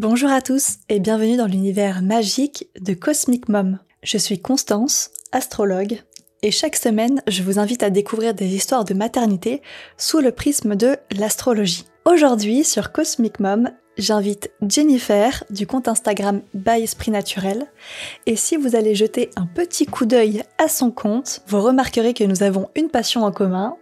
Bonjour à tous et bienvenue dans l'univers magique de Cosmic Mom. Je suis Constance, astrologue, et chaque semaine, je vous invite à découvrir des histoires de maternité sous le prisme de l'astrologie. Aujourd'hui, sur Cosmic Mom, j'invite Jennifer du compte Instagram By Esprit Naturel. Et si vous allez jeter un petit coup d'œil à son compte, vous remarquerez que nous avons une passion en commun,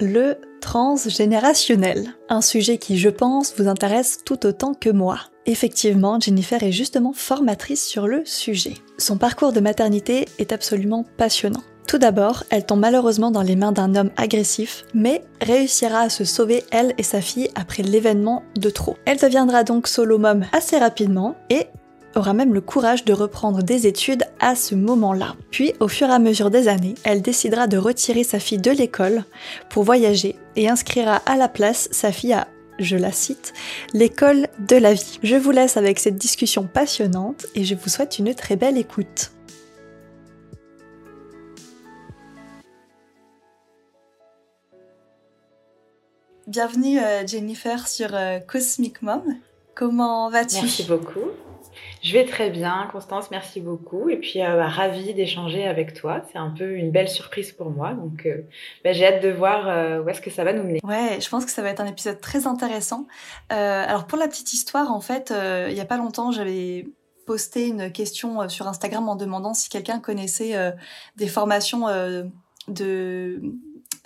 le transgénérationnel. Un sujet qui, je pense, vous intéresse tout autant que moi. Effectivement, Jennifer est justement formatrice sur le sujet. Son parcours de maternité est absolument passionnant. Tout d'abord, elle tombe malheureusement dans les mains d'un homme agressif, mais réussira à se sauver elle et sa fille après l'événement de trop. Elle deviendra donc solo mom assez rapidement et aura même le courage de reprendre des études à ce moment-là. Puis, au fur et à mesure des années, elle décidera de retirer sa fille de l'école pour voyager et inscrira à la place sa fille à je la cite, l'école de la vie. Je vous laisse avec cette discussion passionnante et je vous souhaite une très belle écoute. Bienvenue euh, Jennifer sur euh, Cosmic Mom. Comment vas-tu? Merci beaucoup. Je vais très bien, Constance, merci beaucoup. Et puis, euh, bah, ravie d'échanger avec toi. C'est un peu une belle surprise pour moi. Donc, euh, bah, j'ai hâte de voir euh, où est-ce que ça va nous mener. Ouais, je pense que ça va être un épisode très intéressant. alors, pour la petite histoire, en fait, il y a pas longtemps, j'avais posté une question sur Instagram en demandant si quelqu'un connaissait des formations de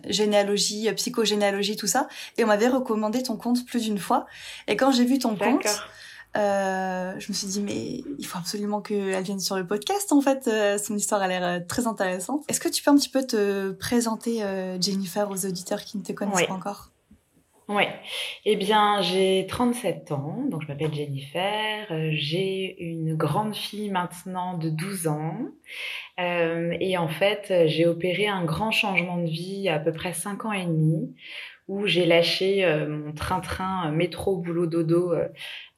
généalogie, psychogénéalogie, tout ça. Et on m'avait recommandé ton compte plus d'une fois. Et quand j'ai vu ton compte, euh, je me suis dit mais il faut absolument qu'elle vienne sur le podcast en fait. Euh, son histoire a l'air euh, très intéressante. Est-ce que tu peux un petit peu te présenter euh, Jennifer aux auditeurs qui ne te connaissent pas encore? Oui. Eh bien, j'ai 37 ans, donc je m'appelle Jennifer. J'ai une grande fille maintenant de 12 ans. et en fait, j'ai opéré un grand changement de vie à peu près 5 ans et demi où j'ai lâché mon train-train métro boulot dodo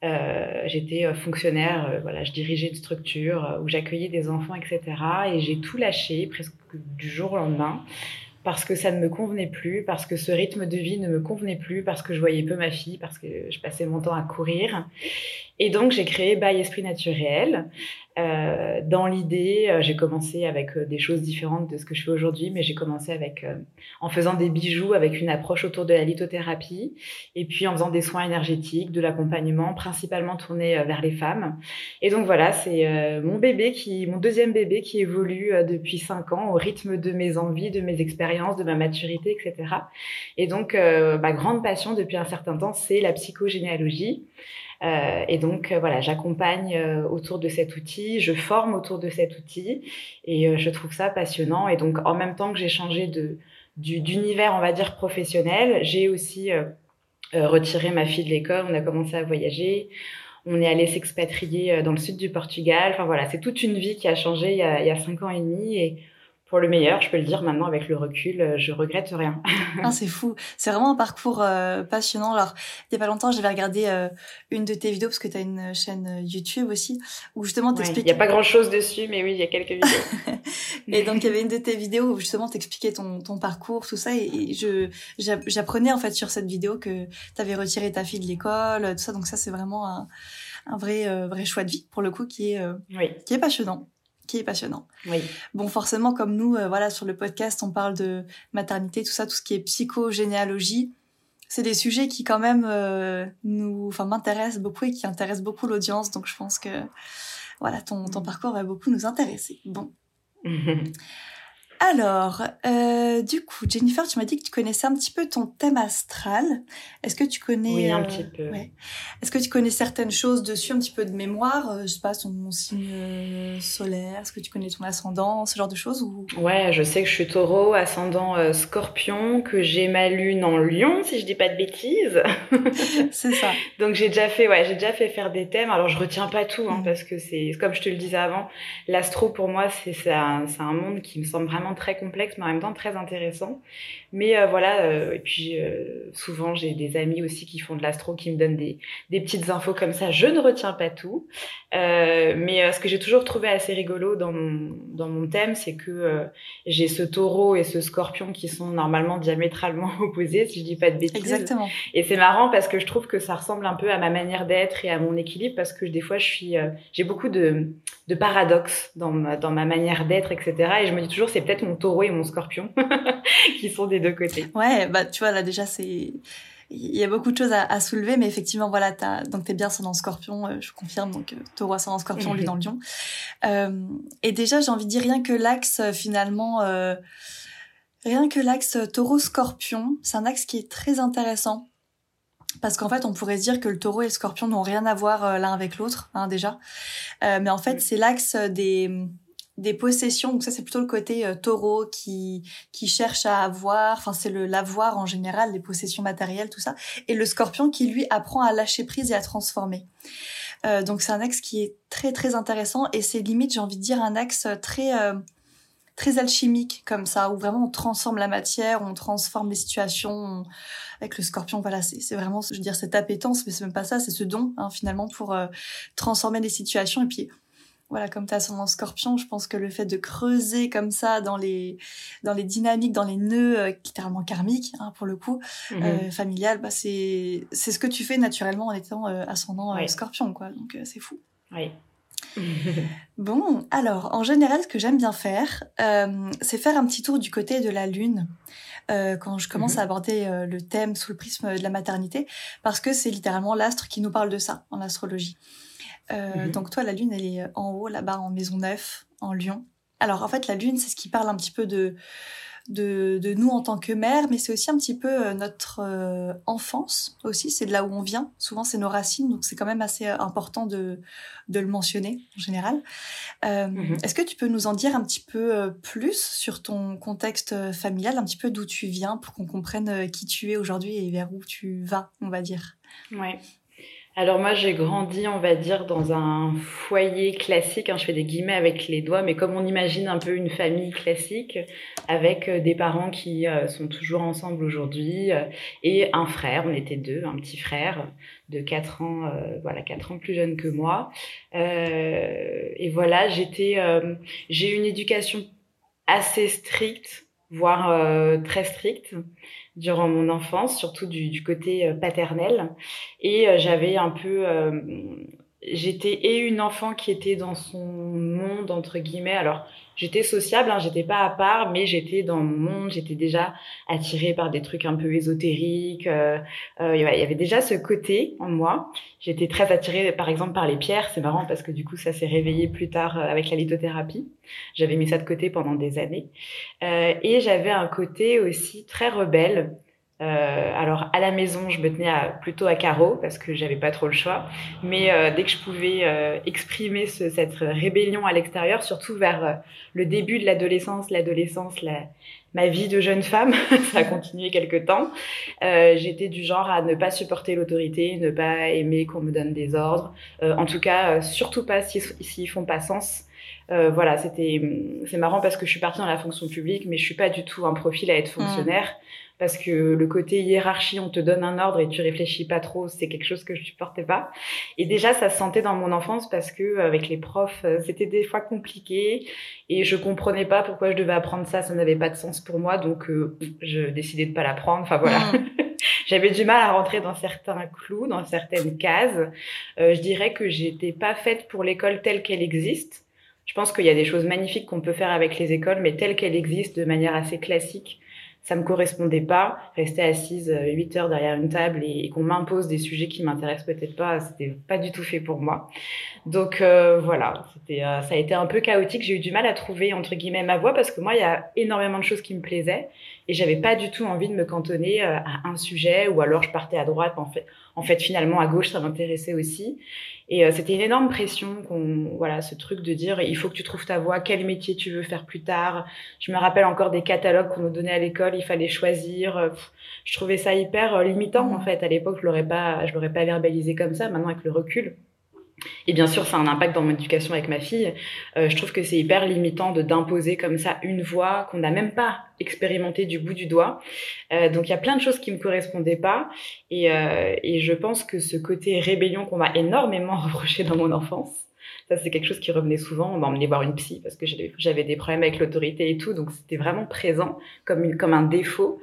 euh, j'étais euh, fonctionnaire, euh, voilà, je dirigeais une structure où j'accueillais des enfants, etc. Et j'ai tout lâché presque du jour au lendemain parce que ça ne me convenait plus, parce que ce rythme de vie ne me convenait plus, parce que je voyais peu ma fille, parce que je passais mon temps à courir. Et donc j'ai créé By Esprit Naturel. Euh, dans l'idée, euh, j'ai commencé avec euh, des choses différentes de ce que je fais aujourd'hui, mais j'ai commencé avec en faisant des bijoux avec une approche autour de la lithothérapie, et puis en faisant des soins énergétiques, de l'accompagnement, principalement tourné vers les femmes. Et donc voilà, c'est mon bébé qui, mon deuxième bébé qui évolue depuis cinq ans au rythme de mes envies, de mes expériences, de ma maturité, etc. Et donc ma grande passion depuis un certain temps, c'est la psychogénéalogie. Euh, et donc euh, voilà, j'accompagne euh, autour de cet outil, je forme autour de cet outil et je trouve ça passionnant. Et donc en même temps que j'ai changé d'univers, on va dire professionnel, j'ai aussi retiré ma fille de l'école. On a commencé à voyager. On est allé s'expatrier dans le sud du Portugal. Enfin voilà, c'est toute une vie qui a changé il y a, il y a cinq ans et demi et pour le meilleur, je peux le dire maintenant avec le recul, euh, je regrette rien. ah, c'est fou, c'est vraiment un parcours euh, passionnant. Alors, il y a pas longtemps, j'avais regardé euh, une de tes vidéos parce que tu as une chaîne YouTube aussi où justement t'expliques. Il n'y a pas grand-chose dessus, mais oui, il y a quelques vidéos. et donc il y avait une de tes vidéos où justement t'expliquais ton ton parcours, tout ça, et, je j'apprenais en fait sur cette vidéo que tu avais retiré ta fille de l'école, tout ça. Donc ça, c'est vraiment un, un vrai vrai choix de vie pour le coup qui est qui est passionnant qui est passionnant. Oui. Bon, forcément, comme nous, euh, voilà, sur le podcast, on parle de maternité, tout ça, tout ce qui est psychogénéalogie. C'est des sujets qui, quand même, euh, nous, enfin, m'intéressent beaucoup et qui intéressent beaucoup l'audience. Donc, je pense que, voilà, ton, ton parcours va beaucoup nous intéresser. Bon. Alors, euh, du coup, Jennifer, tu m'as dit que tu connaissais un petit peu ton thème astral. Est-ce que tu connais Oui, un euh, petit peu. Est-ce que tu connais certaines choses dessus, un petit peu de mémoire euh, Je sais pas, ton signe solaire. Est-ce que tu connais ton ascendant, ce genre de choses ou? Ouais, je sais que je suis Taureau, ascendant Scorpion, que j'ai ma lune en Lion, si je dis pas de bêtises. c'est ça. Donc j'ai déjà fait, ouais, j'ai déjà fait faire des thèmes. Alors je retiens pas tout, hein, mm. parce que c'est comme je te le disais avant, l'astro pour moi c'est c'est un, un monde qui me semble vraiment vraiment très complexe, mais en même temps très intéressant. Mais euh, voilà, euh, et puis euh, souvent j'ai des amis aussi qui font de l'astro, qui me donnent des, des, petites infos comme ça. Je ne retiens pas tout, mais ce que j'ai toujours trouvé assez rigolo dans mon, dans mon thème, c'est que j'ai ce taureau et ce scorpion qui sont normalement diamétralement opposés, si je dis pas de bêtises. Exactement. Et c'est marrant parce que je trouve que ça ressemble un peu à ma manière d'être et à mon équilibre, parce que des fois je suis, j'ai beaucoup de, de paradoxes dans ma, dans ma manière d'être, etc. Et je me dis toujours, c'est peut-être mon taureau et mon scorpion qui sont des deux côtés. Ouais, bah tu vois là déjà c'est il y a beaucoup de choses à, soulever, mais effectivement, voilà, as, donc t'es bien son scorpion, euh, je confirme, donc euh, taureau ascendant scorpion, lui dans le lion. Euh, et déjà, j'ai envie de dire rien que l'axe, euh, finalement, rien que l'axe taureau-scorpion, c'est un axe qui est très intéressant. Parce qu'en fait, on pourrait se dire que le taureau et le scorpion n'ont rien à voir l'un avec l'autre, hein, déjà. mais en fait, c'est l'axe des des possessions. Donc ça, c'est plutôt le côté euh, taureau qui qui cherche à avoir. Enfin, c'est le l'avoir en général, les possessions matérielles, tout ça. Et le Scorpion qui lui apprend à lâcher prise et à transformer. Euh, donc c'est un axe qui est très très intéressant et c'est limite, j'ai envie de dire, un axe très euh, très alchimique comme ça, où vraiment on transforme la matière, on transforme les situations. Avec le Scorpion, voilà, c'est vraiment, je veux dire, cette appétence, mais c'est même pas ça, c'est ce don hein, finalement pour transformer les situations et puis voilà, comme tu as son scorpion, je pense que le fait de creuser comme ça dans les, dans les dynamiques, dans les nœuds euh, littéralement karmiques, hein, pour le coup, mhm. euh, familial, bah, c'est, c'est ce que tu fais naturellement en étant euh, ascendant scorpion, quoi. Donc c'est fou. Oui. bon, alors, en général, ce que j'aime bien faire, c'est faire un petit tour du côté de la lune. quand je commence mhm. à aborder le thème sous le prisme de la maternité, parce que c'est littéralement l'astre qui nous parle de ça en astrologie. Euh, mhm. Donc toi, la Lune, elle est en haut, là-bas, en Maison Neuf, en Lyon. Alors en fait, la Lune, c'est ce qui parle un petit peu de, de, de nous en tant que mère, mais c'est aussi un petit peu euh, notre euh, enfance aussi, c'est de là où on vient. Souvent, c'est nos racines, donc c'est quand même assez important de, de le mentionner en général. Mhm. Est-ce que tu peux nous en dire un petit peu plus sur ton contexte familial, un petit peu d'où tu viens, pour qu'on comprenne qui tu es aujourd'hui et vers où tu vas, on va dire? Ouais. Alors moi j'ai grandi on va dire dans un foyer classique, hein, je fais des guillemets avec les doigts, mais comme on imagine un peu une famille classique avec euh, des parents qui euh, sont toujours ensemble aujourd'hui euh, et un frère, on était deux, un petit frère de 4 ans, voilà 4 ans plus jeune que moi. et voilà j'étais, j'ai une éducation assez stricte, voire très stricte durant mon enfance, surtout du, du côté euh, paternel. Et euh, j'avais un peu... Euh, j'étais et une enfant qui était dans son monde, entre guillemets. Alors, j'étais sociable, hein, j'étais pas à part, mais j'étais dans mon monde, j'étais déjà attirée par des trucs un peu ésotériques. Euh, il y avait déjà ce côté en moi. J'étais très attirée, par exemple, par les pierres. C'est marrant parce que du coup, ça s'est réveillé plus tard avec la lithothérapie. J'avais mis ça de côté pendant des années. Euh, et j'avais un côté aussi très rebelle. Euh, alors à la maison, je me tenais à, plutôt à carreau parce que j'avais pas trop le choix. Mais euh, dès que je pouvais euh, exprimer ce, cette rébellion à l'extérieur, surtout vers euh, le début de l'adolescence, l'adolescence, la, ma vie de jeune femme, ça a continué quelque temps. Euh, J'étais du genre à ne pas supporter l'autorité, ne pas aimer qu'on me donne des ordres. en tout cas, surtout pas s'ils si, font pas sens. Euh, voilà, c'était c'est marrant parce que je suis partie dans la fonction publique, mais je suis pas du tout un profil à être fonctionnaire. Mmh parce que le côté hiérarchie, on te donne un ordre et tu réfléchis pas trop, c'est quelque chose que je supportais pas. Et déjà, ça se sentait dans mon enfance parce que avec les profs, euh, c'était des fois compliqué et je comprenais pas pourquoi je devais apprendre ça, ça n'avait pas de sens pour moi, donc euh, je décidais de pas l'apprendre. Enfin voilà. Mm. J'avais du mal à rentrer dans certains clous, dans certaines cases. Euh, je dirais que j'étais pas faite pour l'école telle qu'elle existe. Je pense qu'il y a des choses magnifiques qu'on peut faire avec les écoles, mais telle qu'elle existe de manière assez classique, ça me correspondait pas. Rester assise euh, huit heures derrière une table et, qu'on m'impose des sujets qui m'intéressent peut-être pas, c'était pas du tout fait pour moi. Donc euh, voilà, euh, ça a été un peu chaotique. J'ai eu du mal à trouver entre guillemets ma voie parce que moi, il y a énormément de choses qui me plaisaient et j'avais pas du tout envie de me cantonner à un sujet ou alors je partais à droite. En fait, en fait, finalement, à gauche, ça m'intéressait aussi. Et euh, c'était une énorme pression, qu'on, voilà, ce truc de dire il faut que tu trouves ta voie, quel métier tu veux faire plus tard. Je me rappelle encore des catalogues qu'on nous donnait à l'école, il fallait choisir. Euh, je trouvais ça hyper euh, limitant en mmh. fait. À l'époque, je l'aurais pas, je l'aurais pas verbalisé comme ça. Maintenant, avec le recul, Et bien sûr, ça a un impact dans mon éducation avec ma fille. Euh, je trouve que c'est hyper limitant de d'imposer comme ça une voix qu'on n'a même pas expérimentée du bout du doigt. Euh, donc il y a plein de choses qui me correspondaient pas. Et, euh, et je pense que ce côté rébellion qu'on m'a énormément reproché dans mon enfance, ça c'est quelque chose qui revenait souvent. On m'emmenait voir une psy parce que j'avais des problèmes avec l'autorité et tout. Donc c'était vraiment présent comme, un défaut.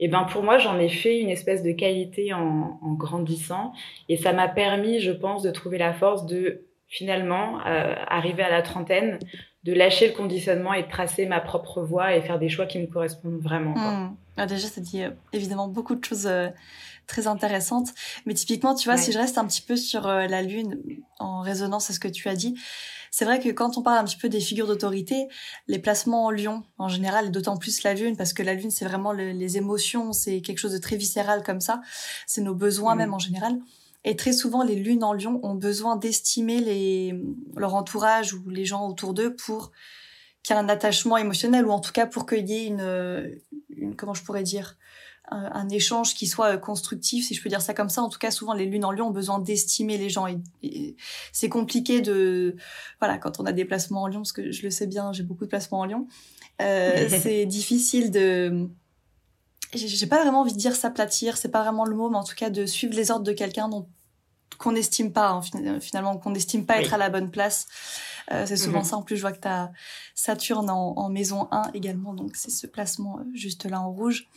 Et ben pour moi, j'en ai fait une espèce de qualité en, grandissant, et ça m'a permis, je pense, de trouver la force de finalement euh, arriver à la trentaine, de lâcher le conditionnement et de tracer ma propre voie et faire des choix qui me correspondent vraiment. Mmh. Ah, déjà, ça dit euh, évidemment beaucoup de choses euh, très intéressantes. Mais typiquement, tu vois, si je reste un petit peu sur euh, la Lune, en résonance à ce que tu as dit, c'est vrai que quand on parle un petit peu des figures d'autorité, les placements en lion, en général, et d'autant plus la lune, parce que la lune, c'est vraiment les émotions, c'est quelque chose de très viscéral comme ça, c'est nos besoins mmh. même en général. Et très souvent, les lunes en lion ont besoin d'estimer les, leur entourage ou les gens autour d'eux pour qu'il y ait un attachement émotionnel, ou en tout cas pour qu'il y ait une, une, comment je pourrais dire, un, échange qui soit euh, constructif, si je peux dire ça comme ça. En tout cas, souvent les lunes en lion ont besoin d'estimer les gens. Et, c'est compliqué de, voilà, quand on a des placements en lion, parce que je le sais bien, j'ai beaucoup de placements en lion. Euh, c'est difficile de, j'ai pas vraiment envie de dire s'aplatir, c'est pas vraiment le mot, mais en tout cas de suivre les ordres de quelqu'un dont qu'on n'estime pas hein, finalement qu'on n'estime pas être à la bonne place euh, c'est souvent mhm. ça en plus je vois que tu as Saturne en, en, maison 1 également donc c'est ce placement euh, juste là en rouge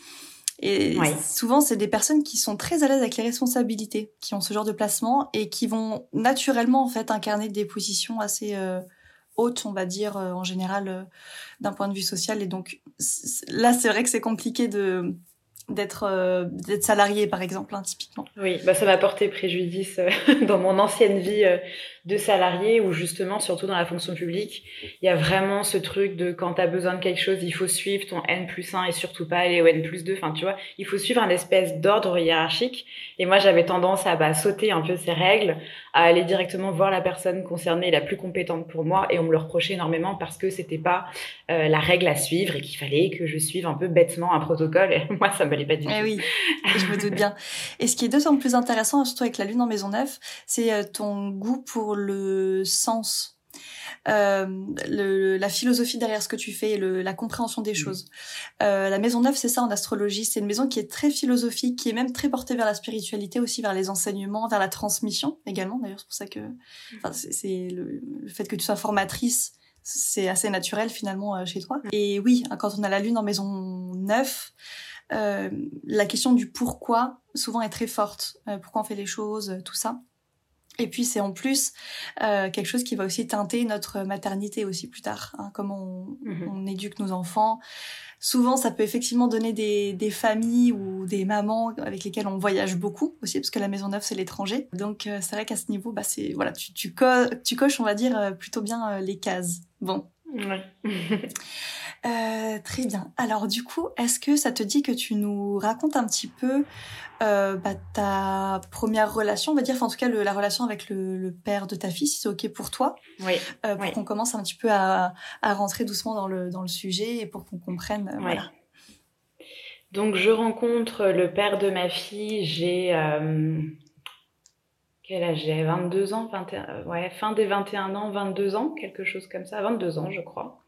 et souvent, c'est des personnes qui sont très à l'aise avec les responsabilités, qui ont ce genre de placement et qui vont naturellement en fait incarner des positions assez euh, hautes, on va dire euh, en général euh, d'un point de vue social. Et donc là, c'est vrai que c'est compliqué de d'être d'être salarié par exemple hein, typiquement oui bah ça m'a porté préjudice dans mon ancienne vie de salarié où justement surtout dans la fonction publique il y a vraiment ce truc de quand tu as besoin de quelque chose il faut suivre ton N plus 1 et surtout pas aller au N plus 2 enfin tu vois il faut suivre un espèce d'ordre hiérarchique. Et moi j'avais tendance à bah, sauter un peu ces règles à aller directement voir la personne concernée la plus compétente pour moi et on me le reprochait énormément parce que c'était pas la règle à suivre et qu'il fallait que je suive un peu bêtement un protocole. Et moi ça me pas du eh oui, je me doute bien. Et ce qui est d'autant plus intéressant, surtout avec la lune en maison 9, c'est euh, ton goût pour le sens. Euh, le, la philosophie derrière ce que tu fais, le, la compréhension des mm. choses. Euh, la maison 9, c'est ça en astrologie. C'est une maison qui est très philosophique, qui est même très portée vers la spiritualité, aussi vers les enseignements, vers la transmission également. D'ailleurs, c'est pour ça que enfin, c'est le, le, fait que tu sois formatrice c'est assez naturel finalement euh, chez toi. Mm. Et oui, quand on a la lune en maison 9, euh, la question du pourquoi souvent est très forte. Pourquoi on fait les choses, tout ça. Et puis c'est en plus euh, quelque chose qui va aussi teinter notre maternité aussi plus tard, hein, comment mhm. on, éduque nos enfants. Souvent, ça peut effectivement donner des, des, familles ou des mamans avec lesquelles on voyage beaucoup aussi, parce que la maison neuve c'est l'étranger. Donc c'est vrai qu'à ce niveau, bah c'est voilà, tu, tu, tu coches, on va dire plutôt bien les cases. Bon. Ouais. Euh, très bien. Alors du coup, est-ce que ça te dit que tu nous racontes un petit peu euh, bah, ta première relation, on va dire, enfin, en tout cas la relation avec le, père de ta fille, si c'est ok pour toi, oui. Euh, pour qu'on commence un petit peu à, à, rentrer doucement dans le dans le sujet et pour qu'on comprenne. Voilà. Donc je rencontre le père de ma fille, j'ai quel âge? J'ai 22 ans, 21, ouais, fin des 21 ans, 22 ans, quelque chose comme ça, 22 ans je crois.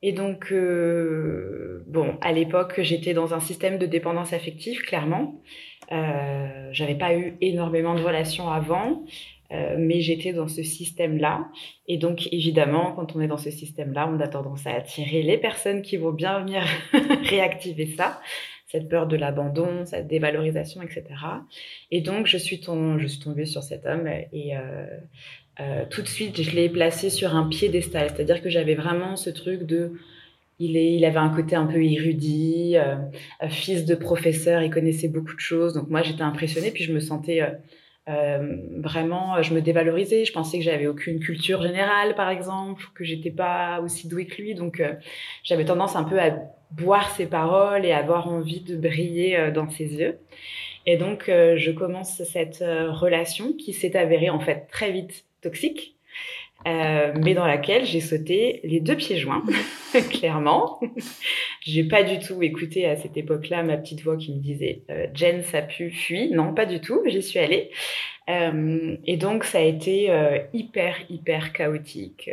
Et donc, euh, bon, à l'époque, j'étais dans un système de dépendance affective, clairement. Euh, j'avais pas eu énormément de relations avant, euh, mais j'étais dans ce système-là. Et donc, évidemment, quand on est dans ce système-là, on a tendance à attirer les personnes qui vont bien venir réactiver ça, cette peur de l'abandon, cette dévalorisation, etc. Et donc, je suis, tombée sur cet homme et euh, euh, tout de suite, je l'ai placé sur un piédestal. C'est-à-dire que j'avais vraiment ce truc de. Il, est, il avait un côté un peu érudit, euh, fils de professeur, il connaissait beaucoup de choses. Donc moi, j'étais impressionnée, puis je me sentais vraiment, je me dévalorisais. Je pensais que j'avais aucune culture générale, par exemple, que j'étais pas aussi douée que lui. Donc j'avais tendance un peu à boire ses paroles et avoir envie de briller dans ses yeux. Et donc, je commence cette relation qui s'est avérée en fait très vite toxique. euh, mais dans laquelle j'ai sauté les deux pieds joints, clairement. j'ai pas du tout écouté à cette époque-là ma petite voix qui me disait euh, Jen, ça pue, fuis. Non, pas du tout. J'y suis allée. Euh, et donc ça a été euh, hyper, hyper chaotique,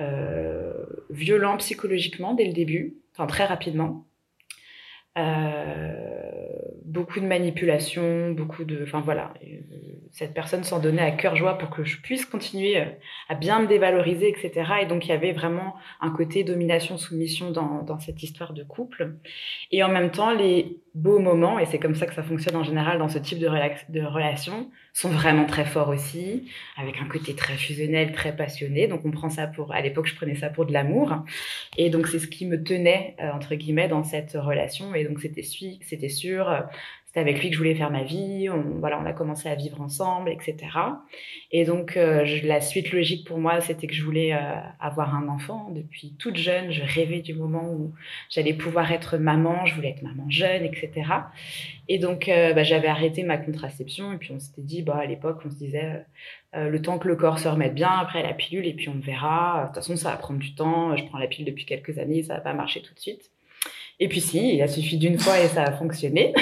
euh, violent psychologiquement dès le début, enfin très rapidement. Euh, beaucoup de manipulation, beaucoup de, enfin voilà, euh, cette personne s'en donnait à cœur joie pour que je puisse continuer euh, à bien me dévaloriser, etc. Et donc il y avait vraiment un côté domination-soumission dans, cette histoire de couple. Et en même temps, les beaux moments, et c'est comme ça que ça fonctionne en général dans ce type de, relation, sont vraiment très forts aussi, avec un côté très fusionnel, très passionné. Donc on prend ça pour, à l'époque je prenais ça pour de l'amour, et donc c'est ce qui me tenait entre guillemets dans cette relation. Et donc c'était sûr, c'était avec lui que je voulais faire ma vie. On, voilà, on a commencé à vivre ensemble, etc. Et donc, euh, la suite logique pour moi, c'était que je voulais euh, avoir un enfant. Depuis toute jeune, je rêvais du moment où j'allais pouvoir être maman. Je voulais être maman jeune, etc. Et donc, euh, bah, j'avais arrêté ma contraception. Et puis, on s'était dit, bah, à l'époque, on se disait, le temps que le corps se remette bien après la pilule, et puis on verra. De toute façon, ça va prendre du temps. Je prends la pilule depuis quelques années, ça va pas marcher tout de suite. Et puis si, il a suffi d'une fois et ça a fonctionné.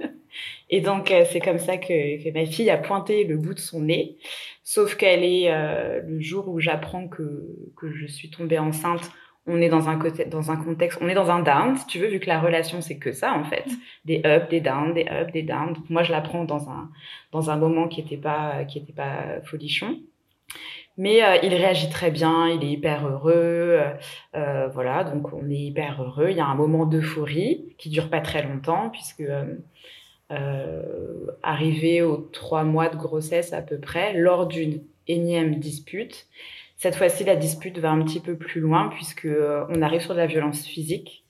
et donc euh, c'est comme ça que, que, ma fille a pointé le bout de son nez. Sauf qu'elle est euh, le jour où j'apprends que, que je suis tombée enceinte, on est dans un dans un contexte, on est dans un down, si tu veux, vu que la relation c'est que ça en fait, des ups, des downs, des ups, des downs. Moi je l'apprends dans un dans un moment qui était pas qui était pas folichon. Mais euh, il réagit très bien, il est hyper heureux, euh, euh, voilà, donc on est hyper heureux. Il y a un moment d'euphorie qui dure pas très longtemps, puisque arrivé aux trois mois de grossesse à peu près, lors d'une énième dispute, cette fois-ci la dispute va un petit peu plus loin, puisque on arrive sur de la violence physique.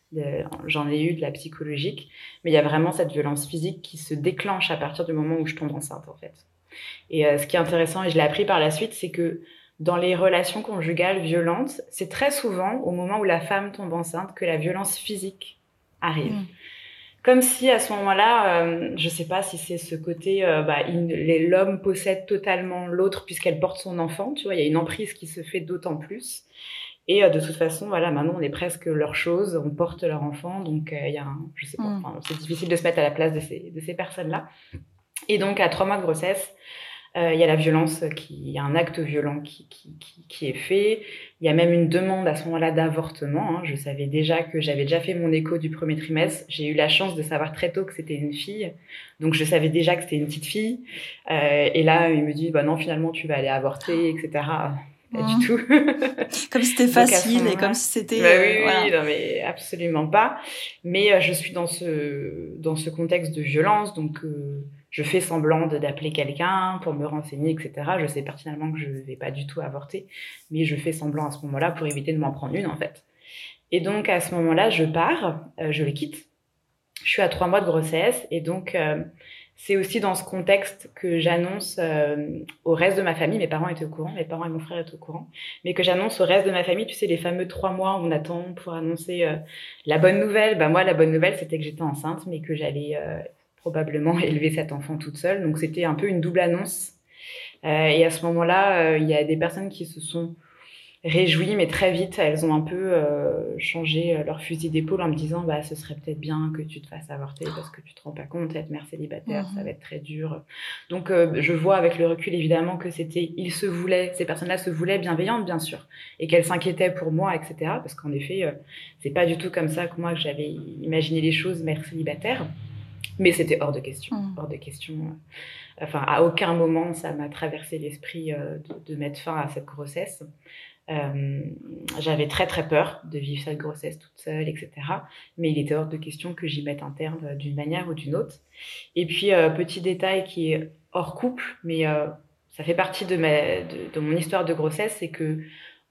J'en ai eu de la psychologique, mais il y a vraiment cette violence physique qui se déclenche à partir du moment où je tombe enceinte, en fait. Et euh, ce qui est intéressant, et je l'ai appris par la suite, c'est que dans les relations conjugales violentes, c'est très souvent au moment où la femme tombe enceinte que la violence physique arrive. Mm. Comme si à ce moment-là, euh, je sais pas si c'est ce côté, euh, bah, l'homme possède totalement l'autre puisqu'elle porte son enfant, tu vois, il y a une emprise qui se fait d'autant plus. Et euh, de toute façon, voilà, maintenant on est presque leur chose, on porte leur enfant, donc il y a un, je sais pas, mm. c'est difficile de se mettre à la place de ces, de ces personnes-là. Et donc, à trois mois de grossesse, euh, il y a la violence, qui, il y a un acte violent qui, qui, qui, qui est fait. Il y a même une demande à ce moment-là d'avortement. Hein. Je savais déjà que j'avais déjà fait mon écho du premier trimestre. J'ai eu la chance de savoir très tôt que c'était une fille. Donc, je savais déjà que c'était une petite fille. Euh, et là, il me dit, bah non, finalement, tu vas aller avorter, etc. Pas du mmh. tout. comme si c'était facile et comme si c'était. Bah oui, euh, oui, non, mais absolument pas. Mais euh, je suis dans ce dans ce contexte de violence, donc euh, je fais semblant d'appeler quelqu'un pour me renseigner, etc. Je sais pertinemment que je ne vais pas du tout avorter, mais je fais semblant à ce moment-là pour éviter de m'en prendre une, en fait. Et donc, à ce moment-là, je pars, euh, je le quitte. Je suis à trois mois de grossesse et donc, euh, c'est aussi dans ce contexte que j'annonce euh, au reste de ma famille, mes parents étaient au courant, mes parents et mon frère étaient au courant, mais que j'annonce au reste de ma famille, tu sais, les fameux trois mois où on attend pour annoncer la bonne nouvelle. Bah, moi, la bonne nouvelle, c'était que j'étais enceinte, mais que j'allais probablement élever cet enfant toute seule. Donc c'était un peu une double annonce. Euh, et à ce moment-là, euh, il y a des personnes qui se sont réjouies, mais très vite, elles ont un peu euh, changé leur fusil d'épaule en me disant, bah, ce serait peut-être bien que tu te fasses avorter parce que tu te rends pas compte, être mère célibataire, ça mhm. va être très dur. Donc, je vois avec le recul évidemment que c'était, ils se voulaient, ces personnes-là se voulaient bienveillantes, bien sûr, et qu'elles s'inquiétaient pour moi, etc. Parce qu'en effet, c'est pas du tout comme ça que moi j'avais imaginé les choses, mère célibataire. Mais c'était hors de question, mmh. hors de question. Enfin, à aucun moment ça m'a traversé l'esprit euh, de, mettre fin à cette grossesse. Euh, j'avais très très peur de vivre cette grossesse toute seule, etc. Mais il était hors de question que j'y mette un terme d'une manière ou d'une autre. Et puis, euh, petit détail qui est hors couple, mais ça fait partie de, ma, de, mon histoire de grossesse, c'est que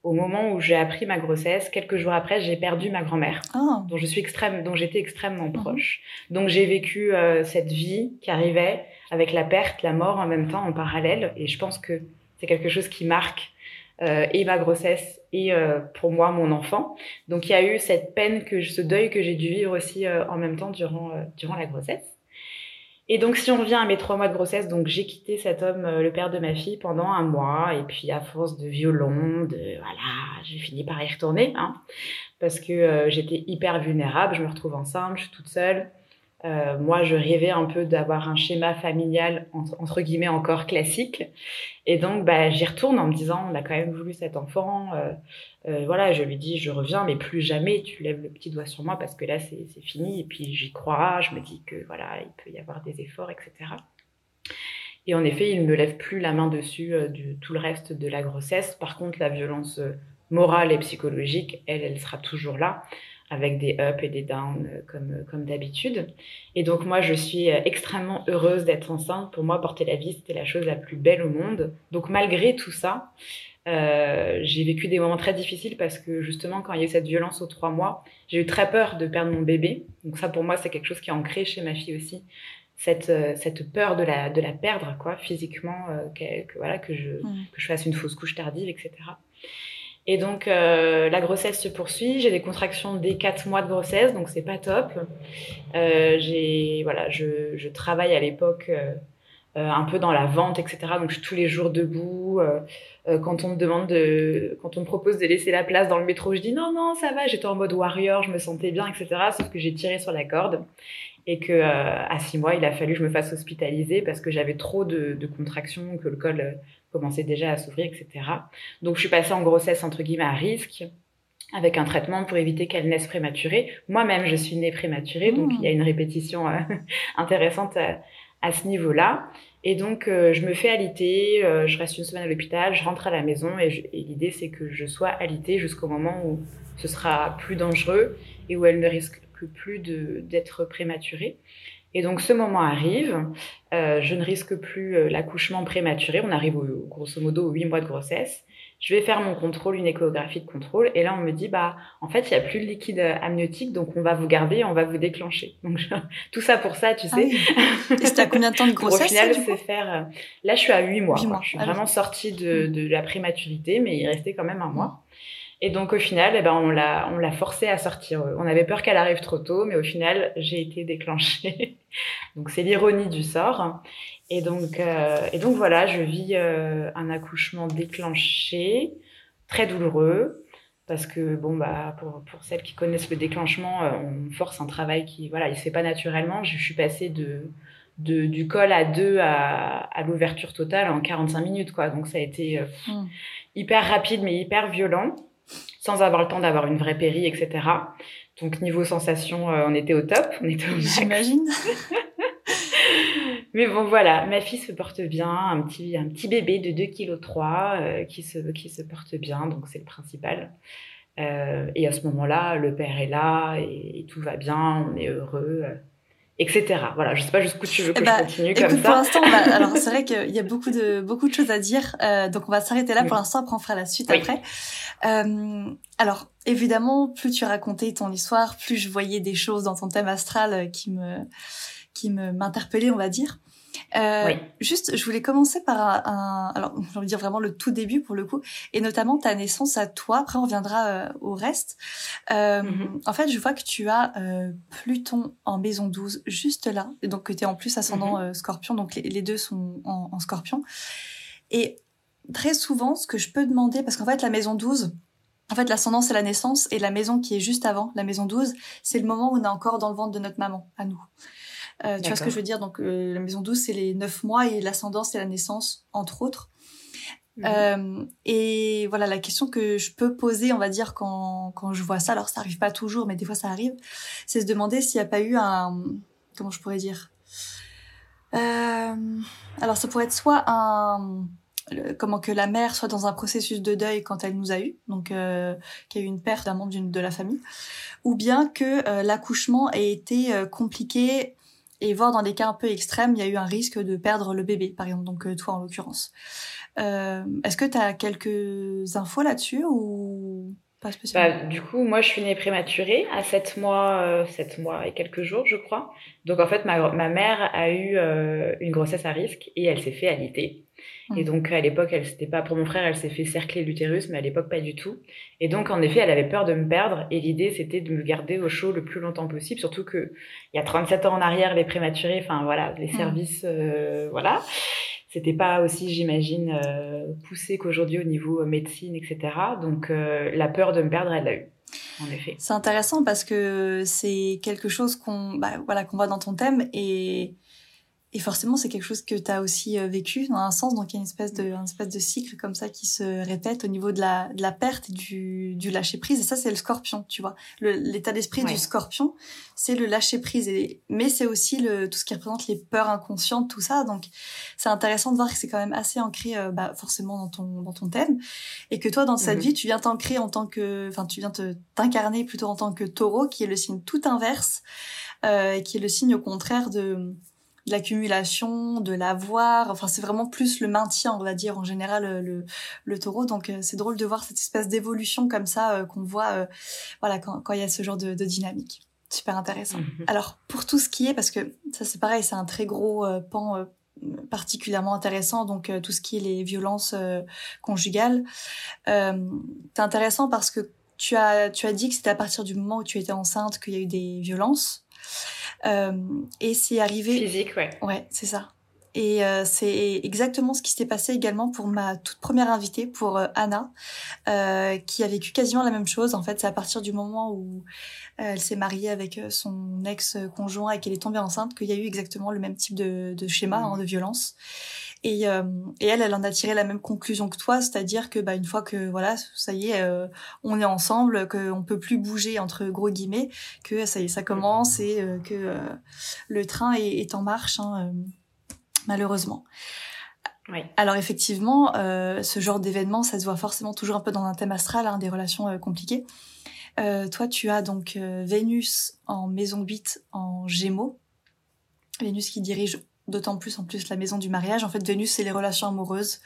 au moment où j'ai appris ma grossesse, quelques jours après, j'ai perdu ma grand-mère, oh. dont je suis extrême, dont j'étais extrêmement mhm. proche. Donc j'ai vécu euh, cette vie qui arrivait avec la perte, la mort en même temps, en parallèle. Et je pense que c'est quelque chose qui marque euh, et ma grossesse et euh, pour moi mon enfant. Donc il y a eu cette peine que ce deuil que j'ai dû vivre aussi en même temps durant durant la grossesse. Et donc, si on revient à mes trois mois de grossesse, donc j'ai quitté cet homme, euh, le père de ma fille, pendant un mois. Et puis, à force de violon, de voilà, j'ai fini par y retourner, hein, parce que euh, j'étais hyper vulnérable. Je me retrouve enceinte, je suis toute seule. Euh, moi, je rêvais un peu d'avoir un schéma familial entre, guillemets encore classique, et donc bah, j'y retourne en me disant on a quand même voulu cet enfant. Euh, euh, voilà, je lui dis je reviens, mais plus jamais tu lèves le petit doigt sur moi parce que là c'est fini. Et puis j'y crois, je me dis que voilà il peut y avoir des efforts, etc. Et en effet, il ne me lève plus la main dessus du tout le reste de la grossesse. Par contre, la violence morale et psychologique, elle, elle sera toujours là avec des ups et des downs euh, comme, euh, comme d'habitude. Et donc moi, je suis euh, extrêmement heureuse d'être enceinte. Pour moi, porter la vie, c'était la chose la plus belle au monde. Donc malgré tout ça, euh, j'ai vécu des moments très difficiles parce que justement, quand il y a eu cette violence aux trois mois, j'ai eu très peur de perdre mon bébé. Donc ça, pour moi, c'est quelque chose qui est ancré chez ma fille aussi. Cette, cette peur de la, de la perdre, quoi, physiquement, que, voilà, que je, mmh. que je fasse une fausse couche tardive, etc. Et donc euh, la grossesse se poursuit. J'ai des contractions dès 4 mois de grossesse, donc c'est pas top. Euh, j'ai voilà, je, je, travaille à l'époque euh, un peu dans la vente, etc. Donc je suis tous les jours debout. Quand on me demande de, quand on me propose de laisser la place dans le métro, je dis non non ça va. J'étais en mode warrior, je me sentais bien, etc. Sauf que j'ai tiré sur la corde et que à six mois il a fallu que je me fasse hospitaliser parce que j'avais trop de contractions, que le col commençait déjà à s'ouvrir, etc. Donc je suis passée en grossesse entre guillemets à risque avec un traitement pour éviter qu'elle naisse prématurée. Moi-même, je suis née prématurée, donc mmh. il y a une répétition euh, intéressante à, ce niveau-là. Et donc, euh, je me fais alité, euh, je reste une semaine à l'hôpital, je rentre à la maison et, et l'idée, c'est que je sois alitée jusqu'au moment où ce sera plus dangereux et où elle ne risque plus d'être prématurée. Et donc ce moment arrive, euh, je ne risque plus euh, l'accouchement prématuré, on arrive au, grosso modo aux 8 mois de grossesse. Je vais faire mon contrôle, une échographie de contrôle, et là on me dit bah en fait il n'y a plus de liquide euh, amniotique, donc on va vous garder, on va vous déclencher. Donc tout ça pour ça, tu ah sais. Et c'était à combien de temps de grossesse Au final, c'est faire. Là je suis à 8 mois. Je suis ah vraiment sortie de, de la prématurité, mais il restait quand même un mois. Et donc au final, eh ben, on l'a on l'a forcé à sortir. On avait peur qu'elle arrive trop tôt, mais au final, j'ai été déclenchée. donc c'est l'ironie du sort. Et donc euh, et donc voilà, je vis euh, un accouchement déclenché, très douloureux, parce que bon bah pour pour celles qui connaissent le déclenchement, euh, on force un travail qui voilà, il se fait pas naturellement. Je, suis passée de de, du col à deux à, à l'ouverture totale en 45 minutes quoi donc ça a été mmh. hyper rapide mais hyper violent sans avoir le temps d'avoir une vraie péri, etc. Donc niveau sensation, euh, on était au top, on était au J'imagine. Mais bon voilà, ma fille se porte bien, un petit un petit bébé de 2 kg 3 qui se qui se porte bien, donc c'est le principal. Euh, et à ce moment-là, le père est là et, tout va bien, on est heureux etc. Voilà, je sais pas jusqu'où tu veux que eh je bah, continue comme ça. Pour l'instant, alors c'est vrai qu'il y a beaucoup de beaucoup de choses à dire, euh, donc on va s'arrêter là pour l'instant. Après, on fera la suite après. Euh, alors évidemment, plus tu racontais ton histoire, plus je voyais des choses dans ton thème astral qui me qui me m'interpellaient, on va dire. Euh, Juste, je voulais commencer par un, alors j'ai envie de dire vraiment le tout début pour le coup, et notamment ta naissance à toi. Après, on reviendra euh, au reste. Euh, mhm. En fait, je vois que tu as euh, Pluton en maison 12 juste là, et donc que tu es en plus ascendant mhm. Scorpion, donc les, les deux sont en, en, Scorpion. Et très souvent, ce que je peux demander, parce qu'en fait, la maison 12, en fait, l'ascendant, c'est la naissance, et la maison qui est juste avant, la maison 12, c'est le moment où on est encore dans le ventre de notre maman, à nous. Euh, tu vois ce que je veux dire? Donc euh, la maison douce, c'est les neuf mois et l'ascendant, c'est la naissance, entre autres. Mhm. Euh, et voilà, la question que je peux poser, on va dire, quand, quand je vois ça, alors ça arrive pas toujours, mais des fois ça arrive, c'est se demander s'il n'y a pas eu un... Comment je pourrais dire? Alors ça pourrait être soit un... comment que la mère soit dans un processus de deuil quand elle nous a eu, donc euh, qu'il y a eu une perte d'un membre de la famille, ou bien que euh, l'accouchement ait été compliqué et voir dans des cas un peu extrêmes, il y a eu un risque de perdre le bébé, par exemple, donc euh, toi en l'occurrence. Euh, Est-ce que tu as quelques infos là-dessus ou pas spécialement? Bah, Du coup, moi, je suis née prématurée à 7 mois, 7 euh, mois et quelques jours, je crois. Donc, en fait, ma, ma mère a eu euh, une grossesse à risque et elle s'est fait Et donc, à l'époque, elle c'était pas pour mon frère, elle s'est fait cercler l'utérus, mais à l'époque, pas du tout. Et donc, en effet, elle avait peur de me perdre. Et l'idée, c'était de me garder au chaud le plus longtemps possible. Surtout que il y a 37 ans en arrière, les prématurés, enfin voilà, les mmh. services, euh, voilà. C'était pas aussi, j'imagine, euh, poussé qu'aujourd'hui au niveau euh, médecine, etc. Donc, la peur de me perdre, elle l'a eu. En effet. C'est intéressant parce que c'est quelque chose qu'on bah, voilà, qu'on voit dans ton thème et et forcément, c'est quelque chose que tu as aussi euh, vécu dans un sens. Donc, il y a une espèce de, une espèce de cycle comme ça qui se répète au niveau de la, de la perte et du, du lâcher prise. Et ça, c'est le scorpion, tu vois. L'état d'esprit du scorpion, c'est le lâcher prise. Et, mais c'est aussi le, tout ce qui représente les peurs inconscientes, tout ça. Donc, c'est intéressant de voir que c'est quand même assez ancré, euh, bah, forcément dans ton, dans ton thème. Et que toi, dans cette mhm. vie, tu viens t'ancrer en tant que, enfin, tu viens t'incarner plutôt en tant que taureau, qui est le signe tout inverse, euh, qui est le signe au contraire de, l'accumulation, de l'avoir. Enfin, c'est vraiment plus le maintien, on va dire, en général, euh, le, le taureau. Donc, euh, c'est drôle de voir cette espèce d'évolution comme ça euh, qu'on voit voilà, quand, il y a ce genre de, dynamique. Super intéressant. Mhm. Alors, pour tout ce qui est, parce que ça, c'est pareil, c'est un très gros pan particulièrement intéressant, donc tout ce qui est les violences conjugales. c'est intéressant parce que tu as, tu as dit que c'était à partir du moment où tu étais enceinte qu'il y a eu des violences. Euh, et c'est arrivé. Physique, ouais. Ouais, c'est ça. Et euh, c'est exactement ce qui s'est passé également pour ma toute première invitée, pour euh, Anna, euh, qui a vécu quasiment la même chose. En fait, c'est à partir du moment où elle s'est mariée avec son ex-conjoint et qu'elle est tombée enceinte qu'il y a eu exactement le même type de, de schéma mmh. hein, de violence. Et, euh, et elle, elle en a tiré la même conclusion que toi, c'est-à-dire que bah, une fois que voilà, ça y est, euh, on est ensemble, qu'on peut plus bouger entre gros guillemets, que ça y est, ça commence et euh, que le train est, est en marche, hein, malheureusement. Oui. Alors effectivement, ce genre d'événement, ça se voit forcément toujours un peu dans un thème astral, hein, des relations compliquées. toi, tu as donc Vénus en maison 8 en Gémeaux. Vénus qui dirige d'autant plus en plus la maison du mariage. En fait, Vénus, c'est les relations amoureuses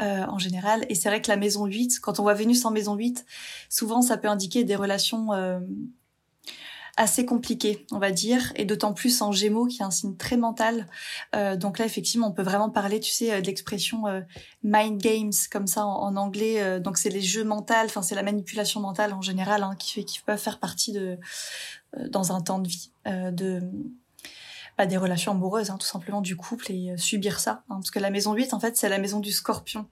euh, en général. Et c'est vrai que la maison 8, quand on voit Vénus en maison 8, souvent ça peut indiquer des relations euh, assez compliquées, on va dire, et d'autant plus en Gémeaux, qui est un signe très mental. Euh, donc là, effectivement, on peut vraiment parler, tu sais, de l'expression mind games, comme ça en, anglais. donc c'est les jeux mentaux, enfin c'est la manipulation mentale en général, hein, qui, fait, qui peuvent faire partie de dans un temps de vie de des relations amoureuses, hein, tout simplement du couple et euh, subir ça. Hein, parce que la maison 8, en fait, c'est la maison du scorpion.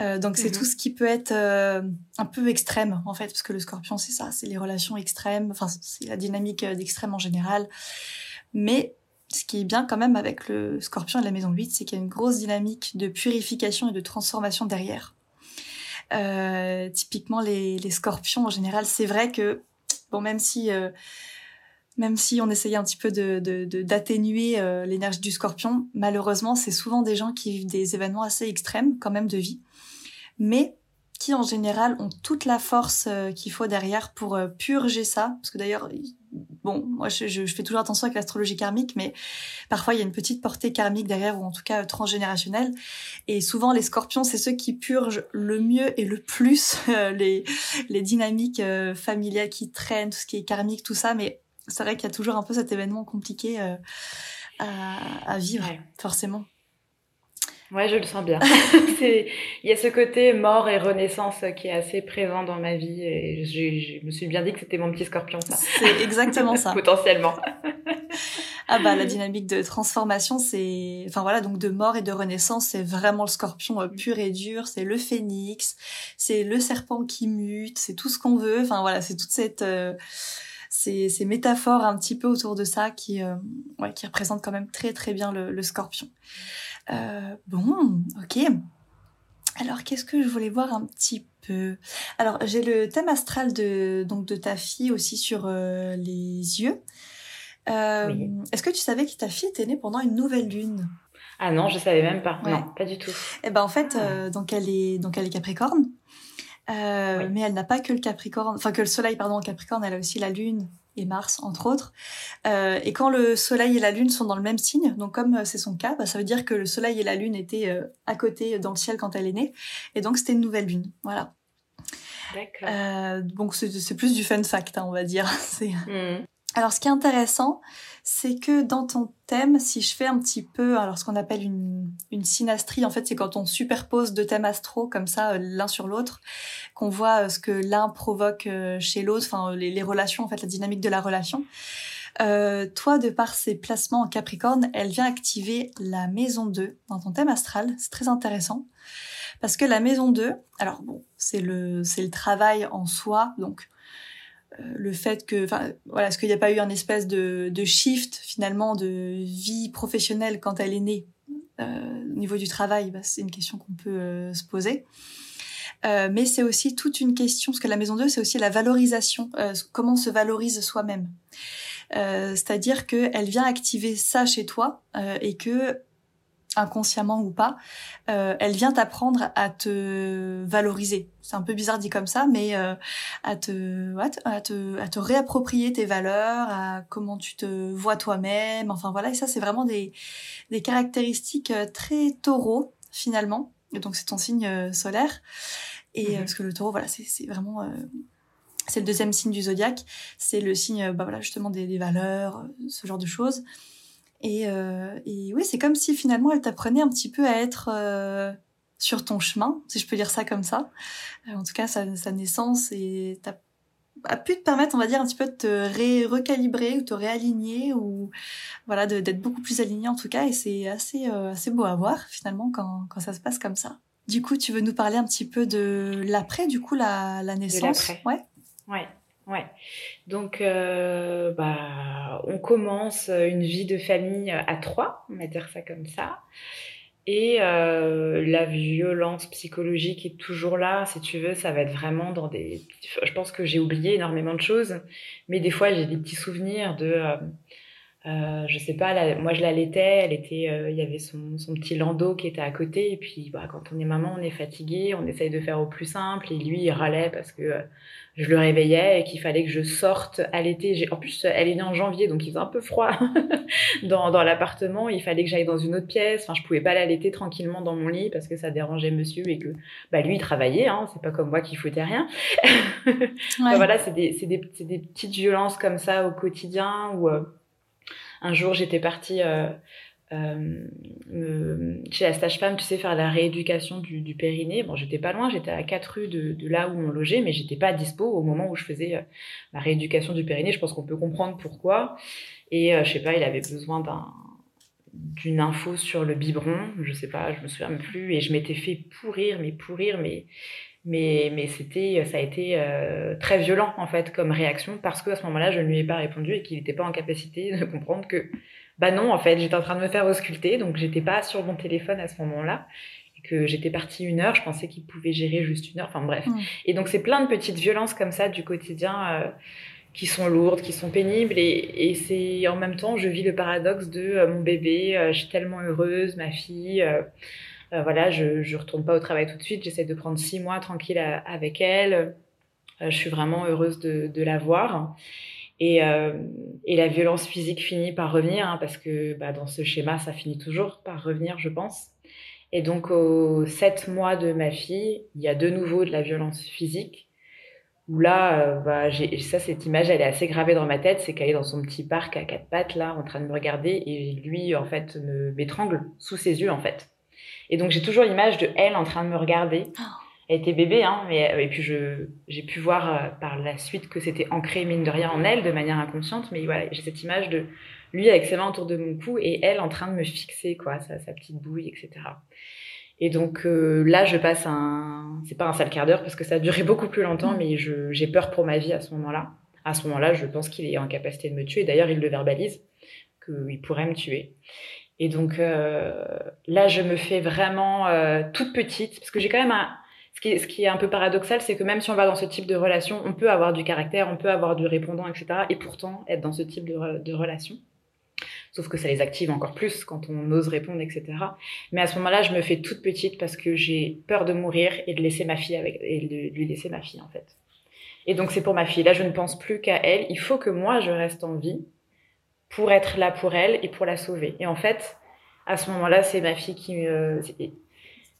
Euh, donc c'est mhm. tout ce qui peut être euh, un peu extrême, en fait, parce que le scorpion, c'est ça, c'est les relations extrêmes, enfin, c'est la dynamique d'extrême en général. Mais ce qui est bien quand même avec le scorpion et la maison 8, c'est qu'il y a une grosse dynamique de purification et de transformation derrière. typiquement, les, les scorpions, en général, c'est vrai que, bon, même si même si on essayait un petit peu de d'atténuer euh, l'énergie du scorpion, malheureusement, c'est souvent des gens qui vivent des événements assez extrêmes quand même de vie, mais qui en général ont toute la force euh, qu'il faut derrière pour euh, purger ça. Parce que d'ailleurs, bon, moi je, je, fais toujours attention avec l'astrologie karmique, mais parfois il y a une petite portée karmique derrière, ou en tout cas transgénérationnelle. Et souvent les scorpions, c'est ceux qui purgent le mieux et le plus les, les dynamiques familiales qui traînent, tout ce qui est karmique, tout ça, mais c'est vrai qu'il y a toujours un peu cet événement compliqué euh, à, vivre, forcément. Ouais, je le sens bien. Il y a ce côté mort et renaissance qui est assez présent dans ma vie et je, me suis bien dit que c'était mon petit scorpion, ça. C'est exactement ça. Potentiellement. ah bah la dynamique de transformation, c'est, enfin voilà, donc de mort et de renaissance, c'est vraiment le scorpion euh, pur et dur. C'est le phénix, c'est le serpent qui mute, c'est tout ce qu'on veut. Enfin voilà, c'est toute cette euh, ces, ces, métaphores un petit peu autour de ça qui, euh, ouais, qui représentent quand même très très bien le, le scorpion. Euh, bon, ok. Alors qu'est-ce que je voulais voir un petit peu? Alors j'ai le thème astral de donc de ta fille aussi sur euh, les yeux. Est-ce que tu savais que ta fille était née pendant une nouvelle lune? Ah non, je savais même pas. Non, pas du tout. Eh ben en fait, donc elle est donc elle est Capricorne. Euh, mais elle n'a pas que le Capricorne, enfin que le Soleil pardon en Capricorne, elle a aussi la Lune et Mars entre autres. Euh, et quand le Soleil et la Lune sont dans le même signe, donc comme euh, c'est son cas, bah, ça veut dire que le Soleil et la Lune étaient euh, à côté dans le ciel quand elle est née, et donc c'était une nouvelle Lune, voilà. D'accord. donc c'est plus du fun fact, hein, on va dire. Hmm. Alors, ce qui est intéressant, c'est que dans ton thème, si je fais un petit peu, alors ce qu'on appelle une, une synastrie, en fait, c'est quand on superpose deux thèmes astro comme ça, euh, l'un sur l'autre, qu'on voit euh, ce que l'un provoque euh, chez l'autre, enfin les, relations, en fait, la dynamique de la relation. Euh, toi, de par ses placements en Capricorne, elle vient activer la maison 2 dans ton thème astral. C'est très intéressant. Parce que la maison 2, alors bon, c'est le, c'est le travail en soi, donc le fait que, enfin, voilà, est-ce qu'il n'y a pas eu un espèce de, de shift finalement de vie professionnelle quand elle est née euh, au niveau du travail? Bah, C'est une question qu'on peut euh, se poser. Euh, mais c'est aussi toute une question, parce que la maison 2, c'est aussi la valorisation, euh, comment on se valorise soi-même. Euh, c'est-à-dire qu'elle vient activer ça chez toi et que inconsciemment ou pas, euh, elle vient t'apprendre à te valoriser. C'est un peu bizarre dit comme ça, mais euh, à, te, à, te, à te réapproprier tes valeurs, à comment tu te vois toi-même. Enfin voilà, et ça c'est vraiment des, des caractéristiques euh, très taureaux finalement. Et donc c'est ton signe euh, solaire. Et mm-hmm. parce que le taureau, voilà, c'est vraiment c'est le deuxième signe du zodiaque. C'est le signe, bah voilà, justement des, des valeurs, ce genre de choses. Et, euh, et oui, c'est comme si finalement elle t'apprenait un petit peu à être euh, sur ton chemin, si je peux dire ça comme ça. Euh, en tout cas, sa, sa naissance et a pu te permettre, on va dire, un petit peu de te ré recalibrer ou te réaligner ou voilà, d'être beaucoup plus aligné en tout cas. Et c'est assez, euh, assez beau à voir finalement quand, quand ça se passe comme ça. Du coup, tu veux nous parler un petit peu de l'après, du coup, la, la naissance? ouais. Ouais. Ouais. Donc, euh, bah, on commence une vie de famille à trois, on va dire ça comme ça. Et euh, la violence psychologique est toujours là, si tu veux, ça va être vraiment dans des... Je pense que j'ai oublié énormément de choses, mais des fois j'ai des petits souvenirs de... Euh, euh, je sais pas, moi je l'allaitais, elle était, euh, il y avait son, son, petit landau qui était à côté, et puis bah, quand on est maman, on est fatigué, on essaye de faire au plus simple, et lui il râlait parce que euh, je le réveillais et qu'il fallait que je sorte à l'été. En plus, elle est née en janvier, donc il faisait un peu froid dans, dans l'appartement, il fallait que j'aille dans une autre pièce, enfin je pouvais pas l'allaiter tranquillement dans mon lit parce que ça dérangeait monsieur et que bah, lui il travaillait, hein, c'est pas comme moi qui foutait rien. ouais. voilà, c'est des, des, des, petites violences comme ça au quotidien où un jour, j'étais partie euh, euh, chez la stage-femme, tu sais, faire la rééducation du, périnée. Bon, j'étais pas loin, j'étais à 4 rues de, là où on logeait, mais j'étais pas dispo au moment où je faisais euh, la rééducation du périnée. Je pense qu'on peut comprendre pourquoi. Et euh, je sais pas, il avait besoin d'un d'une info sur le biberon, je sais pas, je me souviens plus, et je m'étais fait pourrir, mais pourrir, mais mais mais c'était ça a été euh, très violent en fait comme réaction parce que à ce moment-là je ne lui ai pas répondu et qu'il n'était pas en capacité de comprendre que bah non en fait j'étais en train de me faire ausculter donc j'étais pas sur mon téléphone à ce moment-là et que j'étais partie une heure je pensais qu'il pouvait gérer juste une heure enfin bref mmh. et donc c'est plein de petites violences comme ça du quotidien euh, qui sont lourdes, qui sont pénibles. Et, et c'est en même temps, je vis le paradoxe de euh, mon bébé, euh, je suis tellement heureuse, ma fille. Euh, euh, voilà, je je retourne pas au travail tout de suite. J'essaie de prendre six mois tranquille à, avec elle. Euh, je suis vraiment heureuse de, la voir. Et, euh, la violence physique finit par revenir, hein, parce que bah, dans ce schéma, ça finit toujours par revenir, je pense. Et donc, aux sept mois de ma fille, il y a de nouveau de la violence physique. Où là, euh, bah, ça, cette image, elle est assez gravée dans ma tête. C'est qu'elle est dans son petit parc à quatre pattes, là, en train de me regarder, et lui, en fait, m'étrangle sous ses yeux, en fait. Et donc j'ai toujours l'image de elle en train de me regarder. Oh. Elle était bébé, hein, mais et puis je j'ai pu voir euh, par la suite que c'était ancré mine de rien en elle de manière inconsciente, mais voilà j'ai cette image de lui avec ses mains autour de mon cou et elle en train de me fixer quoi, sa, sa petite bouille, etc. Et donc euh, là je passe un, c'est pas un sale quart d'heure parce que ça a duré beaucoup plus longtemps, mais j'ai peur pour ma vie à ce moment-là. À ce moment-là, je pense qu'il est en capacité de me tuer. D'ailleurs, il le verbalise qu'il pourrait me tuer. Et donc euh, là, je me fais vraiment euh, toute petite, parce que j'ai quand même un... Ce qui, ce qui est un peu paradoxal, c'est que même si on va dans ce type de relation, on peut avoir du caractère, on peut avoir du répondant, etc. Et pourtant être dans ce type de, de relation. Sauf que ça les active encore plus quand on ose répondre, etc. Mais à ce moment-là, je me fais toute petite parce que j'ai peur de mourir et de laisser ma fille avec et de lui laisser ma fille en fait. Et donc c'est pour ma fille. Là, je ne pense plus qu'à elle. Il faut que moi je reste en vie pour être là pour elle et pour la sauver. Et en fait, à ce moment-là, c'est ma fille qui me...